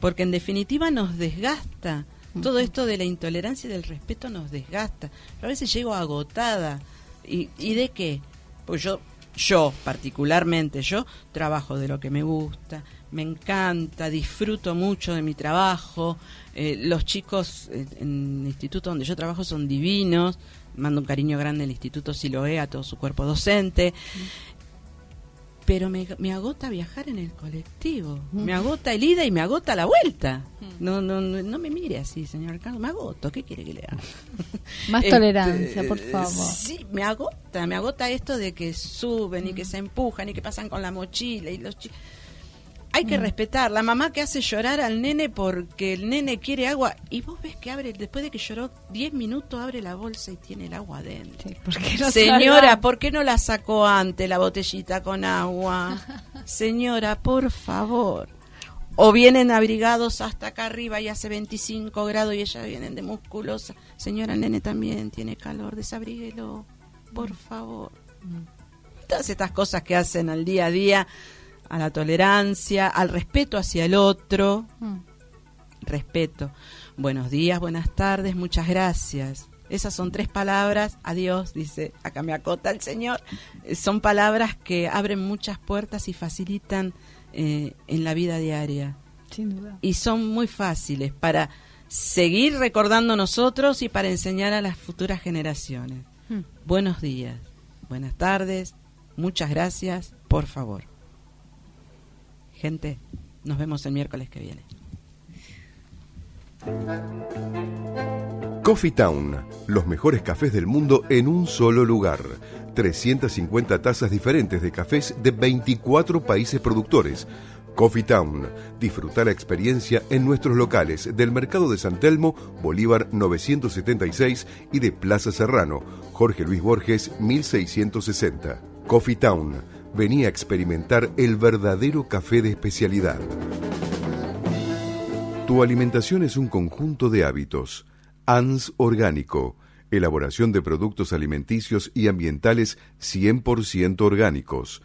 Speaker 2: Porque en definitiva nos desgasta. Todo esto de la intolerancia y del respeto nos desgasta. a veces llego agotada. ¿Y, ¿Y de qué? Pues yo, yo particularmente, yo trabajo de lo que me gusta, me encanta, disfruto mucho de mi trabajo. Eh, los chicos en el instituto donde yo trabajo son divinos. Mando un cariño grande al Instituto Siloé, a todo su cuerpo docente pero me, me, agota viajar en el colectivo, me agota el ida y me agota la vuelta. No, no, no, me mire así, señor Carlos, me agoto, ¿qué quiere que le haga?
Speaker 4: Más este, tolerancia, por favor.
Speaker 2: Sí, me agota, me agota esto de que suben y que se empujan y que pasan con la mochila y los chicos hay que mm. respetar. La mamá que hace llorar al nene porque el nene quiere agua y vos ves que abre, después de que lloró 10 minutos, abre la bolsa y tiene el agua adentro. Señora, ¿por qué no la sacó antes la botellita con agua? Señora, por favor. O vienen abrigados hasta acá arriba y hace 25 grados y ellas vienen de musculosa. Señora, el nene también tiene calor, desabríguelo, por favor. Mm. Todas estas cosas que hacen al día a día a la tolerancia, al respeto hacia el otro. Mm. Respeto. Buenos días, buenas tardes, muchas gracias. Esas son tres palabras, adiós, dice, acá me acota el Señor. Eh, son palabras que abren muchas puertas y facilitan eh, en la vida diaria.
Speaker 4: Sin duda.
Speaker 2: Y son muy fáciles para seguir recordando nosotros y para enseñar a las futuras generaciones. Mm. Buenos días, buenas tardes, muchas gracias, por favor. Gente, nos vemos el miércoles que viene.
Speaker 3: Coffee Town, los mejores cafés del mundo en un solo lugar. 350 tazas diferentes de cafés de 24 países productores. Coffee Town. Disfruta la experiencia en nuestros locales del Mercado de San Telmo, Bolívar 976 y de Plaza Serrano, Jorge Luis Borges 1660. Coffee Town venía a experimentar el verdadero café de especialidad. Tu alimentación es un conjunto de hábitos. ANS Orgánico, elaboración de productos alimenticios y ambientales 100% orgánicos,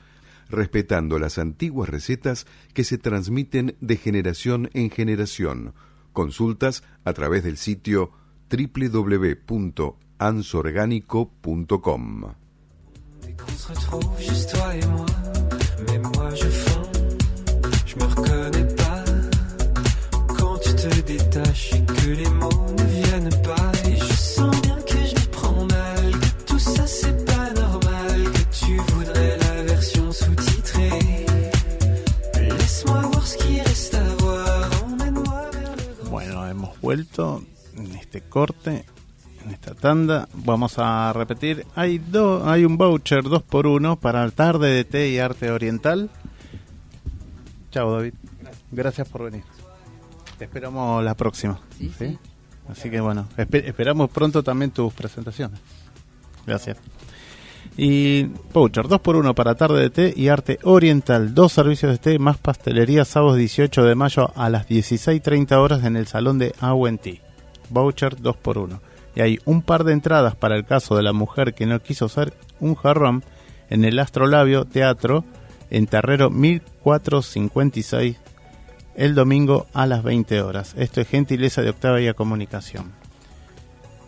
Speaker 3: respetando las antiguas recetas que se transmiten de generación en generación. Consultas a través del sitio www.ansorgánico.com. Qu'on se retrouve juste toi et moi. Mais moi je fonds, je me reconnais pas. Quand tu te détaches et que les mots ne viennent pas. Et je sens bien que je me prends mal, que tout ça c'est pas normal. Que tu voudrais la version sous-titrée. Laisse-moi voir ce qui reste à voir. Emmène-moi vers le grand. Bueno, hemos vuelto en este corte tanda. Vamos a repetir. Hay, do, hay un voucher 2 por 1 para tarde de té y arte oriental. Chao, David. Gracias por venir. Te esperamos la próxima. Así que bueno, esperamos pronto también tus presentaciones. Gracias. Y voucher 2 por 1 para tarde de té y arte oriental. Dos servicios de té más pastelería sábado 18 de mayo a las 16.30 horas en el salón de Awenti. Voucher 2 por 1 y hay un par de entradas para el caso de la mujer que no quiso ser un jarrón en el Astrolabio Teatro en Terrero 1456 el domingo a las 20 horas. Esto es gentileza de Octavia Comunicación.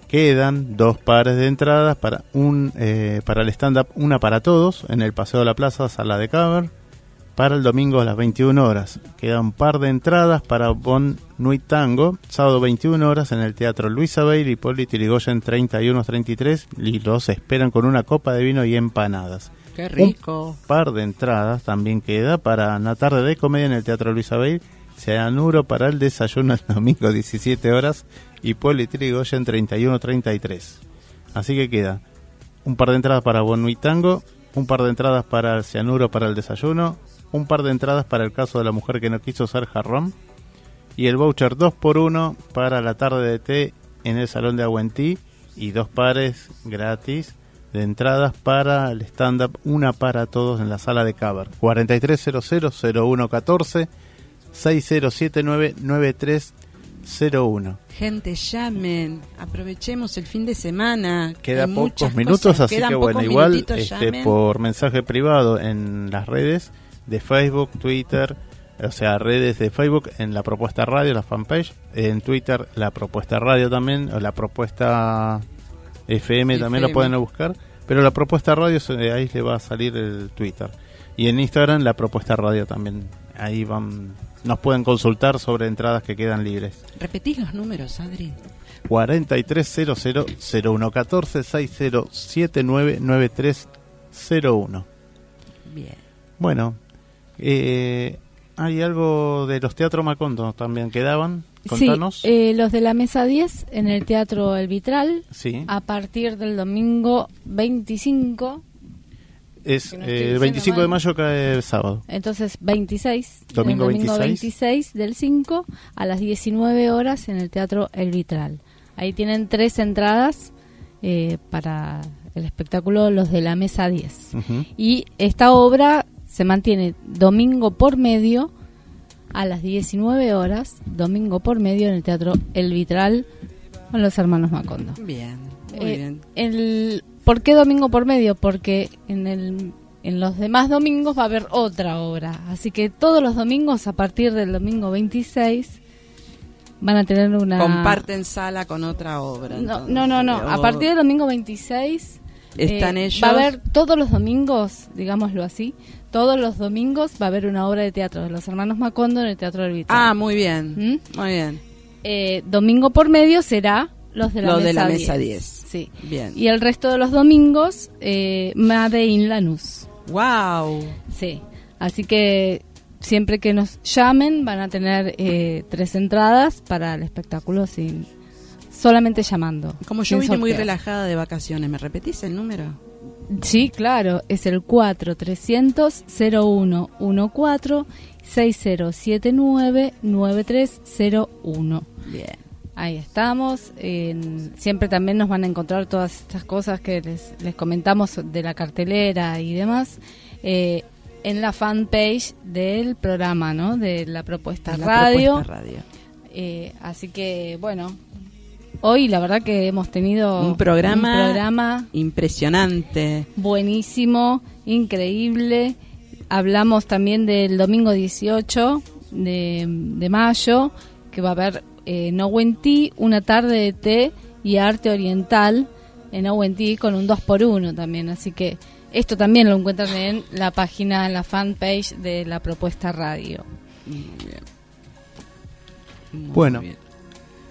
Speaker 3: Quedan dos pares de entradas para un eh, para el stand up, una para todos en el Paseo de la Plaza, sala de cover para el domingo a las 21 horas. Queda un par de entradas para Bon Nuit Tango, sábado 21 horas en el Teatro Luisa Bail y Poli Tirigoyen 31-33 y los esperan con una copa de vino y empanadas.
Speaker 2: ¡Qué rico!
Speaker 3: Un par de entradas también queda para una tarde de comedia en el Teatro Luisa Bail, Seanuro para el desayuno el domingo 17 horas y Poli Tirigoyen 31-33. Así que queda un par de entradas para Bon Nuit Tango, un par de entradas para el Cianuro para el desayuno, un par de entradas para el caso de la mujer que no quiso ser jarrón y el voucher 2x1 para la tarde de té en el salón de Aguentí y dos pares gratis de entradas para el stand-up, una para todos en la sala de cover. 4300-0114, 01.
Speaker 2: Gente, llamen, aprovechemos el fin de semana.
Speaker 3: Queda pocos minutos, así que bueno, igual este, por mensaje privado en las redes de Facebook, Twitter, o sea, redes de Facebook en la propuesta radio, la fanpage, en Twitter la propuesta radio también, o la propuesta FM, también lo pueden buscar, pero la propuesta radio ahí le va a salir el Twitter. Y en Instagram la propuesta radio también, ahí van nos pueden consultar sobre entradas que quedan libres.
Speaker 2: Repetís los números, Adri.
Speaker 3: 4300-0114-60799301.
Speaker 2: Bien.
Speaker 3: Bueno, eh, hay algo de los Teatro Macondo también quedaban. Contanos.
Speaker 4: Sí, eh, los de la mesa 10 en el Teatro El Vitral.
Speaker 3: Sí.
Speaker 4: A partir del domingo 25
Speaker 3: es el 25 eh, de mayo cae el sábado.
Speaker 4: Entonces 26.
Speaker 3: Domingo,
Speaker 4: domingo
Speaker 3: 26.
Speaker 4: 26 del 5 a las 19 horas en el Teatro El Vitral. Ahí tienen tres entradas eh, para el espectáculo Los de la Mesa 10. Y esta obra se mantiene domingo por medio a las 19 horas, domingo por medio en el Teatro El Vitral con los hermanos Macondo.
Speaker 2: Bien, muy eh, bien.
Speaker 4: El ¿Por qué domingo por medio? Porque en, el, en los demás domingos va a haber otra obra. Así que todos los domingos, a partir del domingo 26, van a tener una...
Speaker 2: Comparten sala con otra obra.
Speaker 4: No, no, no, no. A partir del domingo 26...
Speaker 2: Están ellos...
Speaker 4: Va a haber todos los domingos, digámoslo así, todos los domingos va a haber una obra de teatro de los hermanos Macondo en el Teatro del Vitral.
Speaker 2: Ah, muy bien. ¿Mm? Muy bien.
Speaker 4: Eh, domingo por medio será los de la,
Speaker 2: mesa,
Speaker 4: de
Speaker 2: mesa 10.
Speaker 4: Sí. Bien. Y el resto de los domingos, eh, Made in Lanús.
Speaker 2: ¡Wow!
Speaker 4: Sí. Así que siempre que nos llamen van a tener eh, tres entradas para el espectáculo sin solamente llamando.
Speaker 2: Como yo vine muy relajada de vacaciones, ¿me repetís el número?
Speaker 4: Sí, claro, es el 4300 0114 6079 9301.
Speaker 2: Bien.
Speaker 4: Ahí estamos. siempre también nos van a encontrar todas estas cosas que les, les comentamos de la cartelera y demás eh, en la fanpage del programa, ¿no? De la propuesta radio. Eh, así que, bueno, hoy la verdad que hemos tenido
Speaker 2: un programa, impresionante.
Speaker 4: Buenísimo, increíble. Hablamos también del domingo 18 de, de mayo, que va a haber eh, en una tarde de té y arte oriental en Owentí con un 2x1 también. Así que esto también lo encuentran en la página, en la fanpage de la propuesta radio.
Speaker 3: bueno,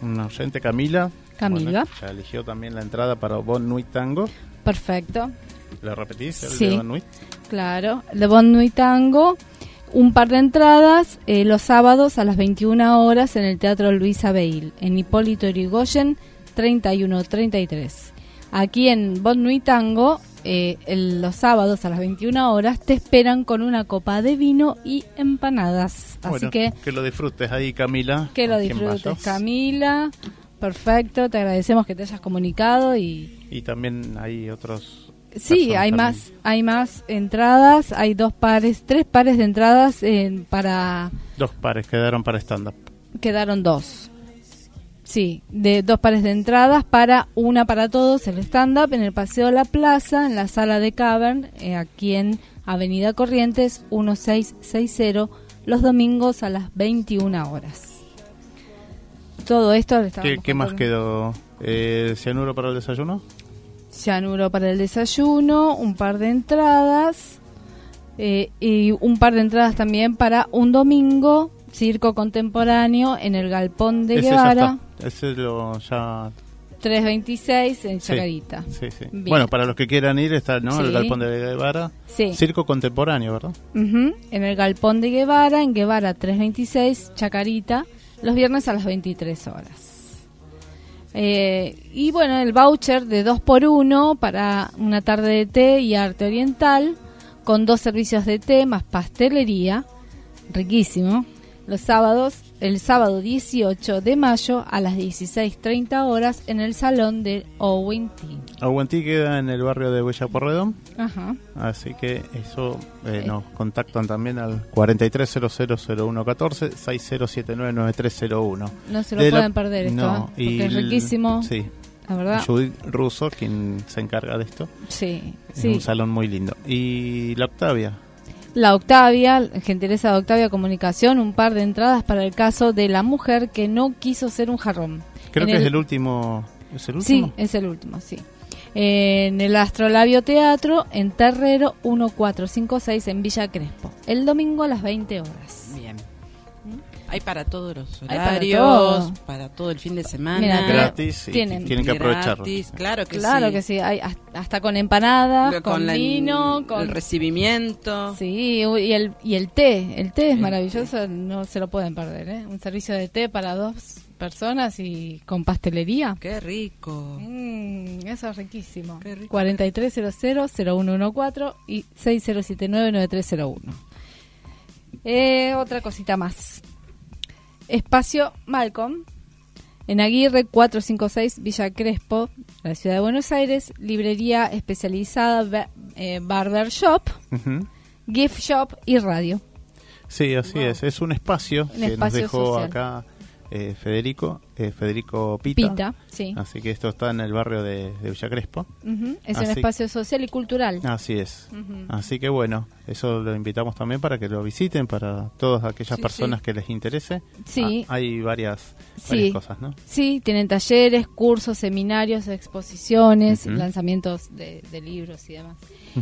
Speaker 3: una oyente Camila.
Speaker 4: Camila.
Speaker 3: ya eligió también la entrada para Bon Nuit Tango.
Speaker 4: Perfecto.
Speaker 3: ¿Lo repetís? El
Speaker 4: sí,
Speaker 3: de Bon Nuit?
Speaker 4: Claro, el de Bon Nuit Tango un par de entradas eh, los sábados a las 21 horas en el Teatro Luis Abeil, en Hipólito Yrigoyen 3133. Aquí en Bon Nuit Tango, eh, los sábados a las 21 horas te esperan con una copa de vino y empanadas. Así que
Speaker 3: que lo disfrutes ahí, Camila.
Speaker 4: Que lo disfrutes, Camila. Perfecto, te agradecemos que te hayas comunicado y
Speaker 3: y también hay otros
Speaker 4: Sí, hay más, hay más entradas, hay dos pares, tres pares de entradas para...
Speaker 3: Dos pares quedaron para stand-up.
Speaker 4: Quedaron dos. Sí, de dos pares de entradas para una para todos, el stand-up en el Paseo de la Plaza, en la sala de Cavern, eh, aquí en Avenida Corrientes 1660, los domingos a las 21 horas. Todo esto...
Speaker 3: ¿Qué, ¿Qué más quedó? Eh, ¿Cianuro para el desayuno?
Speaker 4: cianuro para el desayuno, un par de entradas eh, y un par de entradas también para un domingo, circo contemporáneo en el Galpón de Guevara.
Speaker 3: Ese lo ya
Speaker 4: 326 en Chacarita.
Speaker 3: Sí, sí. Bueno, para los que quieran ir está ¿no? el Galpón de Guevara.
Speaker 4: Sí.
Speaker 3: Circo contemporáneo, ¿verdad?
Speaker 4: En el Galpón de Guevara, en Guevara 326, Chacarita, los viernes a las 23 horas. Eh, y bueno, el voucher de 2 por 1 para una tarde de té y arte oriental, con dos servicios de té más pastelería, riquísimo. Los sábados el sábado 18 de mayo a las 16.30 horas en el salón de Owen T.
Speaker 3: Owen T queda en el barrio de Huella Porredón.
Speaker 4: Ajá.
Speaker 3: Así que eso eh, eh. nos contactan también al 43000114 60799301.
Speaker 4: No se lo pueden perder esto, no, ¿eh? porque es riquísimo.
Speaker 3: Sí.
Speaker 4: La verdad.
Speaker 3: Judith Russo, quien se encarga de esto.
Speaker 4: Sí,
Speaker 3: es
Speaker 4: sí.
Speaker 3: un salón muy lindo. Y la Octavia,
Speaker 4: la Octavia, gentileza de Octavia Comunicación, un par de entradas para el caso de la mujer que no quiso ser un jarrón.
Speaker 3: Creo que es el último. ¿Es el último?
Speaker 4: Sí, es el último, sí. En el Astrolabio Teatro, en Terrero 1456, en Villa Crespo. El domingo a las 20 horas.
Speaker 2: Hay para todos los horarios, para todo. el fin de semana.
Speaker 3: gratis, tienen, tienen que aprovecharlo.
Speaker 2: Claro que
Speaker 4: claro
Speaker 2: sí.
Speaker 4: que sí, hay hasta con empanadas, con, vino, con
Speaker 2: el recibimiento.
Speaker 4: Sí, y el y el té, el té es maravilloso, no se lo pueden perder, ¿eh? Un servicio de té para dos personas y con pastelería.
Speaker 2: Qué rico.
Speaker 4: Mm, eso es riquísimo. 4300-0114 y 6079-9301. Eh, otra cosita más. Espacio Malcolm, en Aguirre 456 Villa Crespo, la ciudad de Buenos Aires, librería especializada, eh, barber shop, gift shop y radio.
Speaker 3: Sí, así es. Es un espacio que nos dejó acá eh, Federico, eh, Federico Pita.
Speaker 4: sí.
Speaker 3: Así que esto está en el barrio de, Villa Crespo.
Speaker 4: Es un espacio social y cultural.
Speaker 3: Así es. Así que bueno, eso lo invitamos también para que lo visiten, para todas aquellas personas que les interese.
Speaker 4: Sí.
Speaker 3: Ah, hay varias, cosas, ¿no?
Speaker 4: Sí, tienen talleres, cursos, seminarios, exposiciones, lanzamientos de, libros y demás.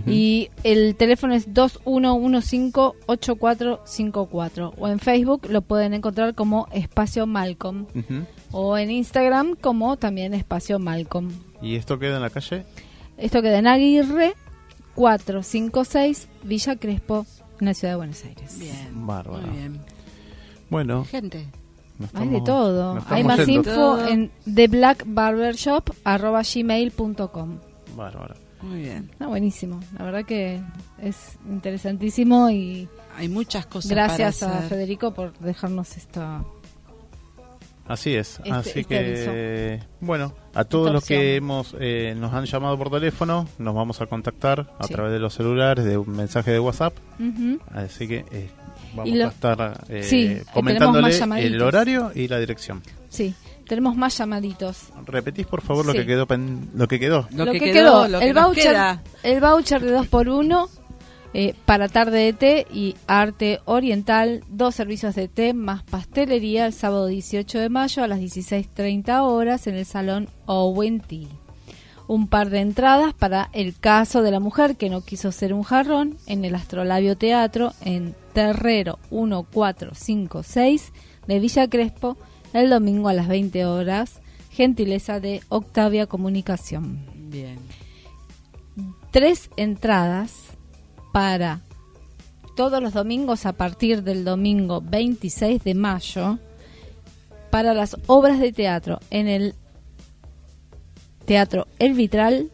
Speaker 4: Y el teléfono es 2115-8454 o en Facebook lo pueden encontrar como Espacio Malcolm o en Instagram como también Espacio Malcolm.
Speaker 3: ¿Y esto queda en la calle?
Speaker 4: Esto queda en Aguirre 456 Villa Crespo en la ciudad de Buenos Aires.
Speaker 2: Bien.
Speaker 3: Bárbaro.
Speaker 2: Muy bien.
Speaker 3: Bueno.
Speaker 2: Gente.
Speaker 4: Hay de todo. Hay más info en theblackbarbershop.gmail.com
Speaker 3: Bárbaro.
Speaker 2: Muy bien.
Speaker 4: Está buenísimo. La verdad que es interesantísimo y...
Speaker 2: Hay muchas cosas
Speaker 4: Gracias a Federico por dejarnos esta
Speaker 3: Así es, este, así este que bueno, a todos los que hemos eh, nos han llamado por teléfono, nos vamos a contactar a través de los celulares, de un mensaje de WhatsApp, así que eh, vamos a estar eh, comentándole el horario y la dirección.
Speaker 4: Sí, tenemos más llamaditos.
Speaker 3: Repetís por favor lo que quedó lo que quedó.
Speaker 4: Lo, que, quedó, el voucher, el voucher de 2 por 1 eh, para tarde de té y arte oriental, dos servicios de té más pastelería el sábado 18 de mayo a las 16.30 horas en el salón Owen Tea. Un par de entradas para el caso de la mujer que no quiso ser un jarrón en el Astrolabio Teatro en Terrero 1456 de Villa Crespo el domingo a las 20 horas. Gentileza de Octavia Comunicación.
Speaker 2: Bien.
Speaker 4: Tres entradas para todos los domingos a partir del domingo 26 de mayo para las obras de teatro en el Teatro El Vitral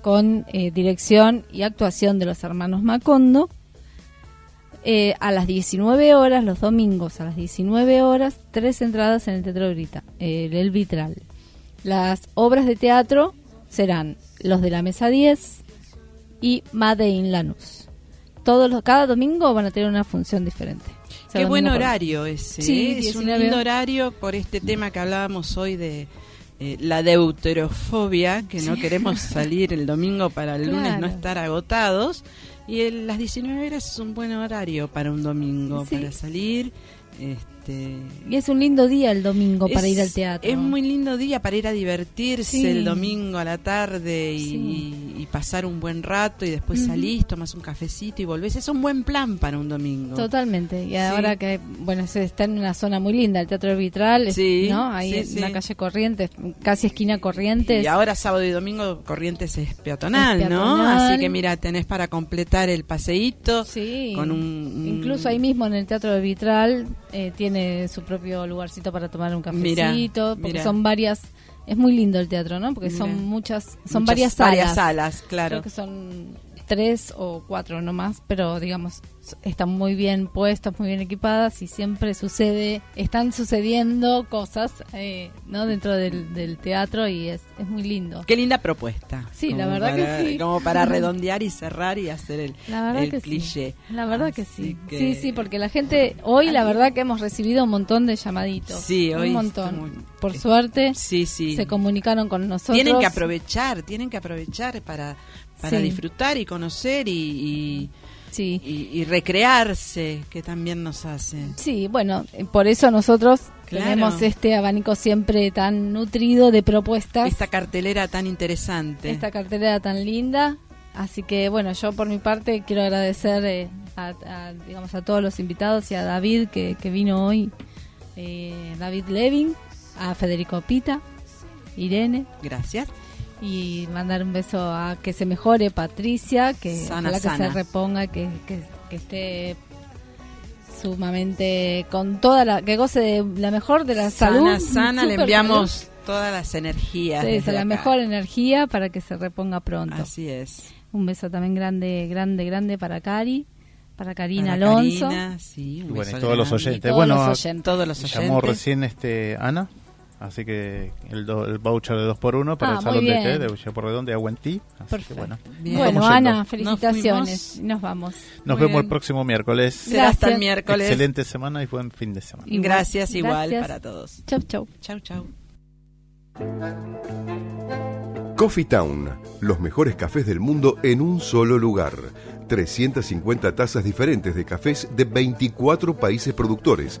Speaker 4: con eh, dirección y actuación de los hermanos Macondo. Eh, a las 19 horas, los domingos a las 19 horas, tres entradas en el Teatro Grita, el Vitral. Las obras de teatro serán los de la mesa 10, y Made in Lanús. Todos los, cada domingo van a tener una función diferente.
Speaker 2: Qué buen horario ese. Sí, ¿eh? es un lindo horario por este tema que hablábamos hoy de eh, la deuterofobia, que no queremos salir el domingo para el lunes no estar agotados. Y las 19 horas es un buen horario para un domingo, para salir. Este, este,
Speaker 4: y es un lindo día el domingo para ir al teatro.
Speaker 2: Es muy lindo día para ir a divertirse el domingo a la tarde y, pasar un buen rato y después salís, tomas un cafecito y volvés. Es un buen plan para un domingo.
Speaker 4: Totalmente. Y ahora que, bueno, se está en una zona muy linda, el Teatro Vitral, ¿no? Ahí en la calle Corrientes, casi esquina Corrientes.
Speaker 2: Y ahora sábado y domingo Corrientes es peatonal, ¿no? Así que mira, tenés para completar el paseíto. Con un,
Speaker 4: Incluso ahí mismo en el Teatro Vitral eh, tiene tiene su propio lugarcito para tomar un cafecito, porque son varias es muy lindo el teatro, ¿no? Porque son muchas, son varias salas.
Speaker 2: Varias salas, claro.
Speaker 4: Creo que son tres o cuatro nomás, pero digamos, están muy bien puestas, muy bien equipadas y siempre sucede, están sucediendo cosas eh, ¿no? dentro del, teatro y es, es, muy lindo.
Speaker 2: Qué linda propuesta.
Speaker 4: Sí, la verdad que sí.
Speaker 2: Como para redondear y cerrar y hacer el, la verdad que cliché.
Speaker 4: La verdad que sí. Sí, sí, porque la gente, hoy la verdad que hemos recibido un montón de llamaditos.
Speaker 2: Sí, hoy
Speaker 4: un montón. Por suerte,
Speaker 2: sí, sí.
Speaker 4: se comunicaron con nosotros.
Speaker 2: Tienen que aprovechar, tienen que aprovechar para, para disfrutar y conocer y sí. y, recrearse, que también nos hace.
Speaker 4: Sí, bueno, por eso nosotros tenemos este abanico siempre tan nutrido de propuestas.
Speaker 2: Esta cartelera tan interesante.
Speaker 4: Esta cartelera tan linda. Así que bueno, yo por mi parte quiero agradecer eh, a, digamos, a todos los invitados y a David que, vino hoy, eh, David Levin, a Federico Pita, Irene.
Speaker 2: Gracias
Speaker 4: y mandar un beso a que se mejore Patricia, que que se reponga, que, que, esté sumamente con toda la que goce de la mejor de la
Speaker 2: sana,
Speaker 4: salud.
Speaker 2: Sana, le enviamos todas las energías.
Speaker 4: Sí, la mejor energía para que se reponga pronto.
Speaker 2: Así es.
Speaker 4: Un beso también grande, grande, grande para Cari para Karina Alonso.
Speaker 3: y bueno, todos los oyentes. bueno,
Speaker 2: todos los oyentes.
Speaker 3: Llamó recién este Ana. Así que el, el voucher de 2x1 para ah, el salón de té de Villa Porredón de Aguentí.
Speaker 4: Así bueno, bueno Ana, felicitaciones. Nos, vamos.
Speaker 3: Nos vemos el próximo miércoles.
Speaker 2: Será hasta el miércoles.
Speaker 3: Excelente semana y buen fin de semana.
Speaker 2: Gracias igual para todos.
Speaker 4: Chau, chau.
Speaker 2: Chau, chau.
Speaker 1: Coffee Town, los mejores cafés del mundo en un solo lugar. 350 tazas diferentes de cafés de 24 países productores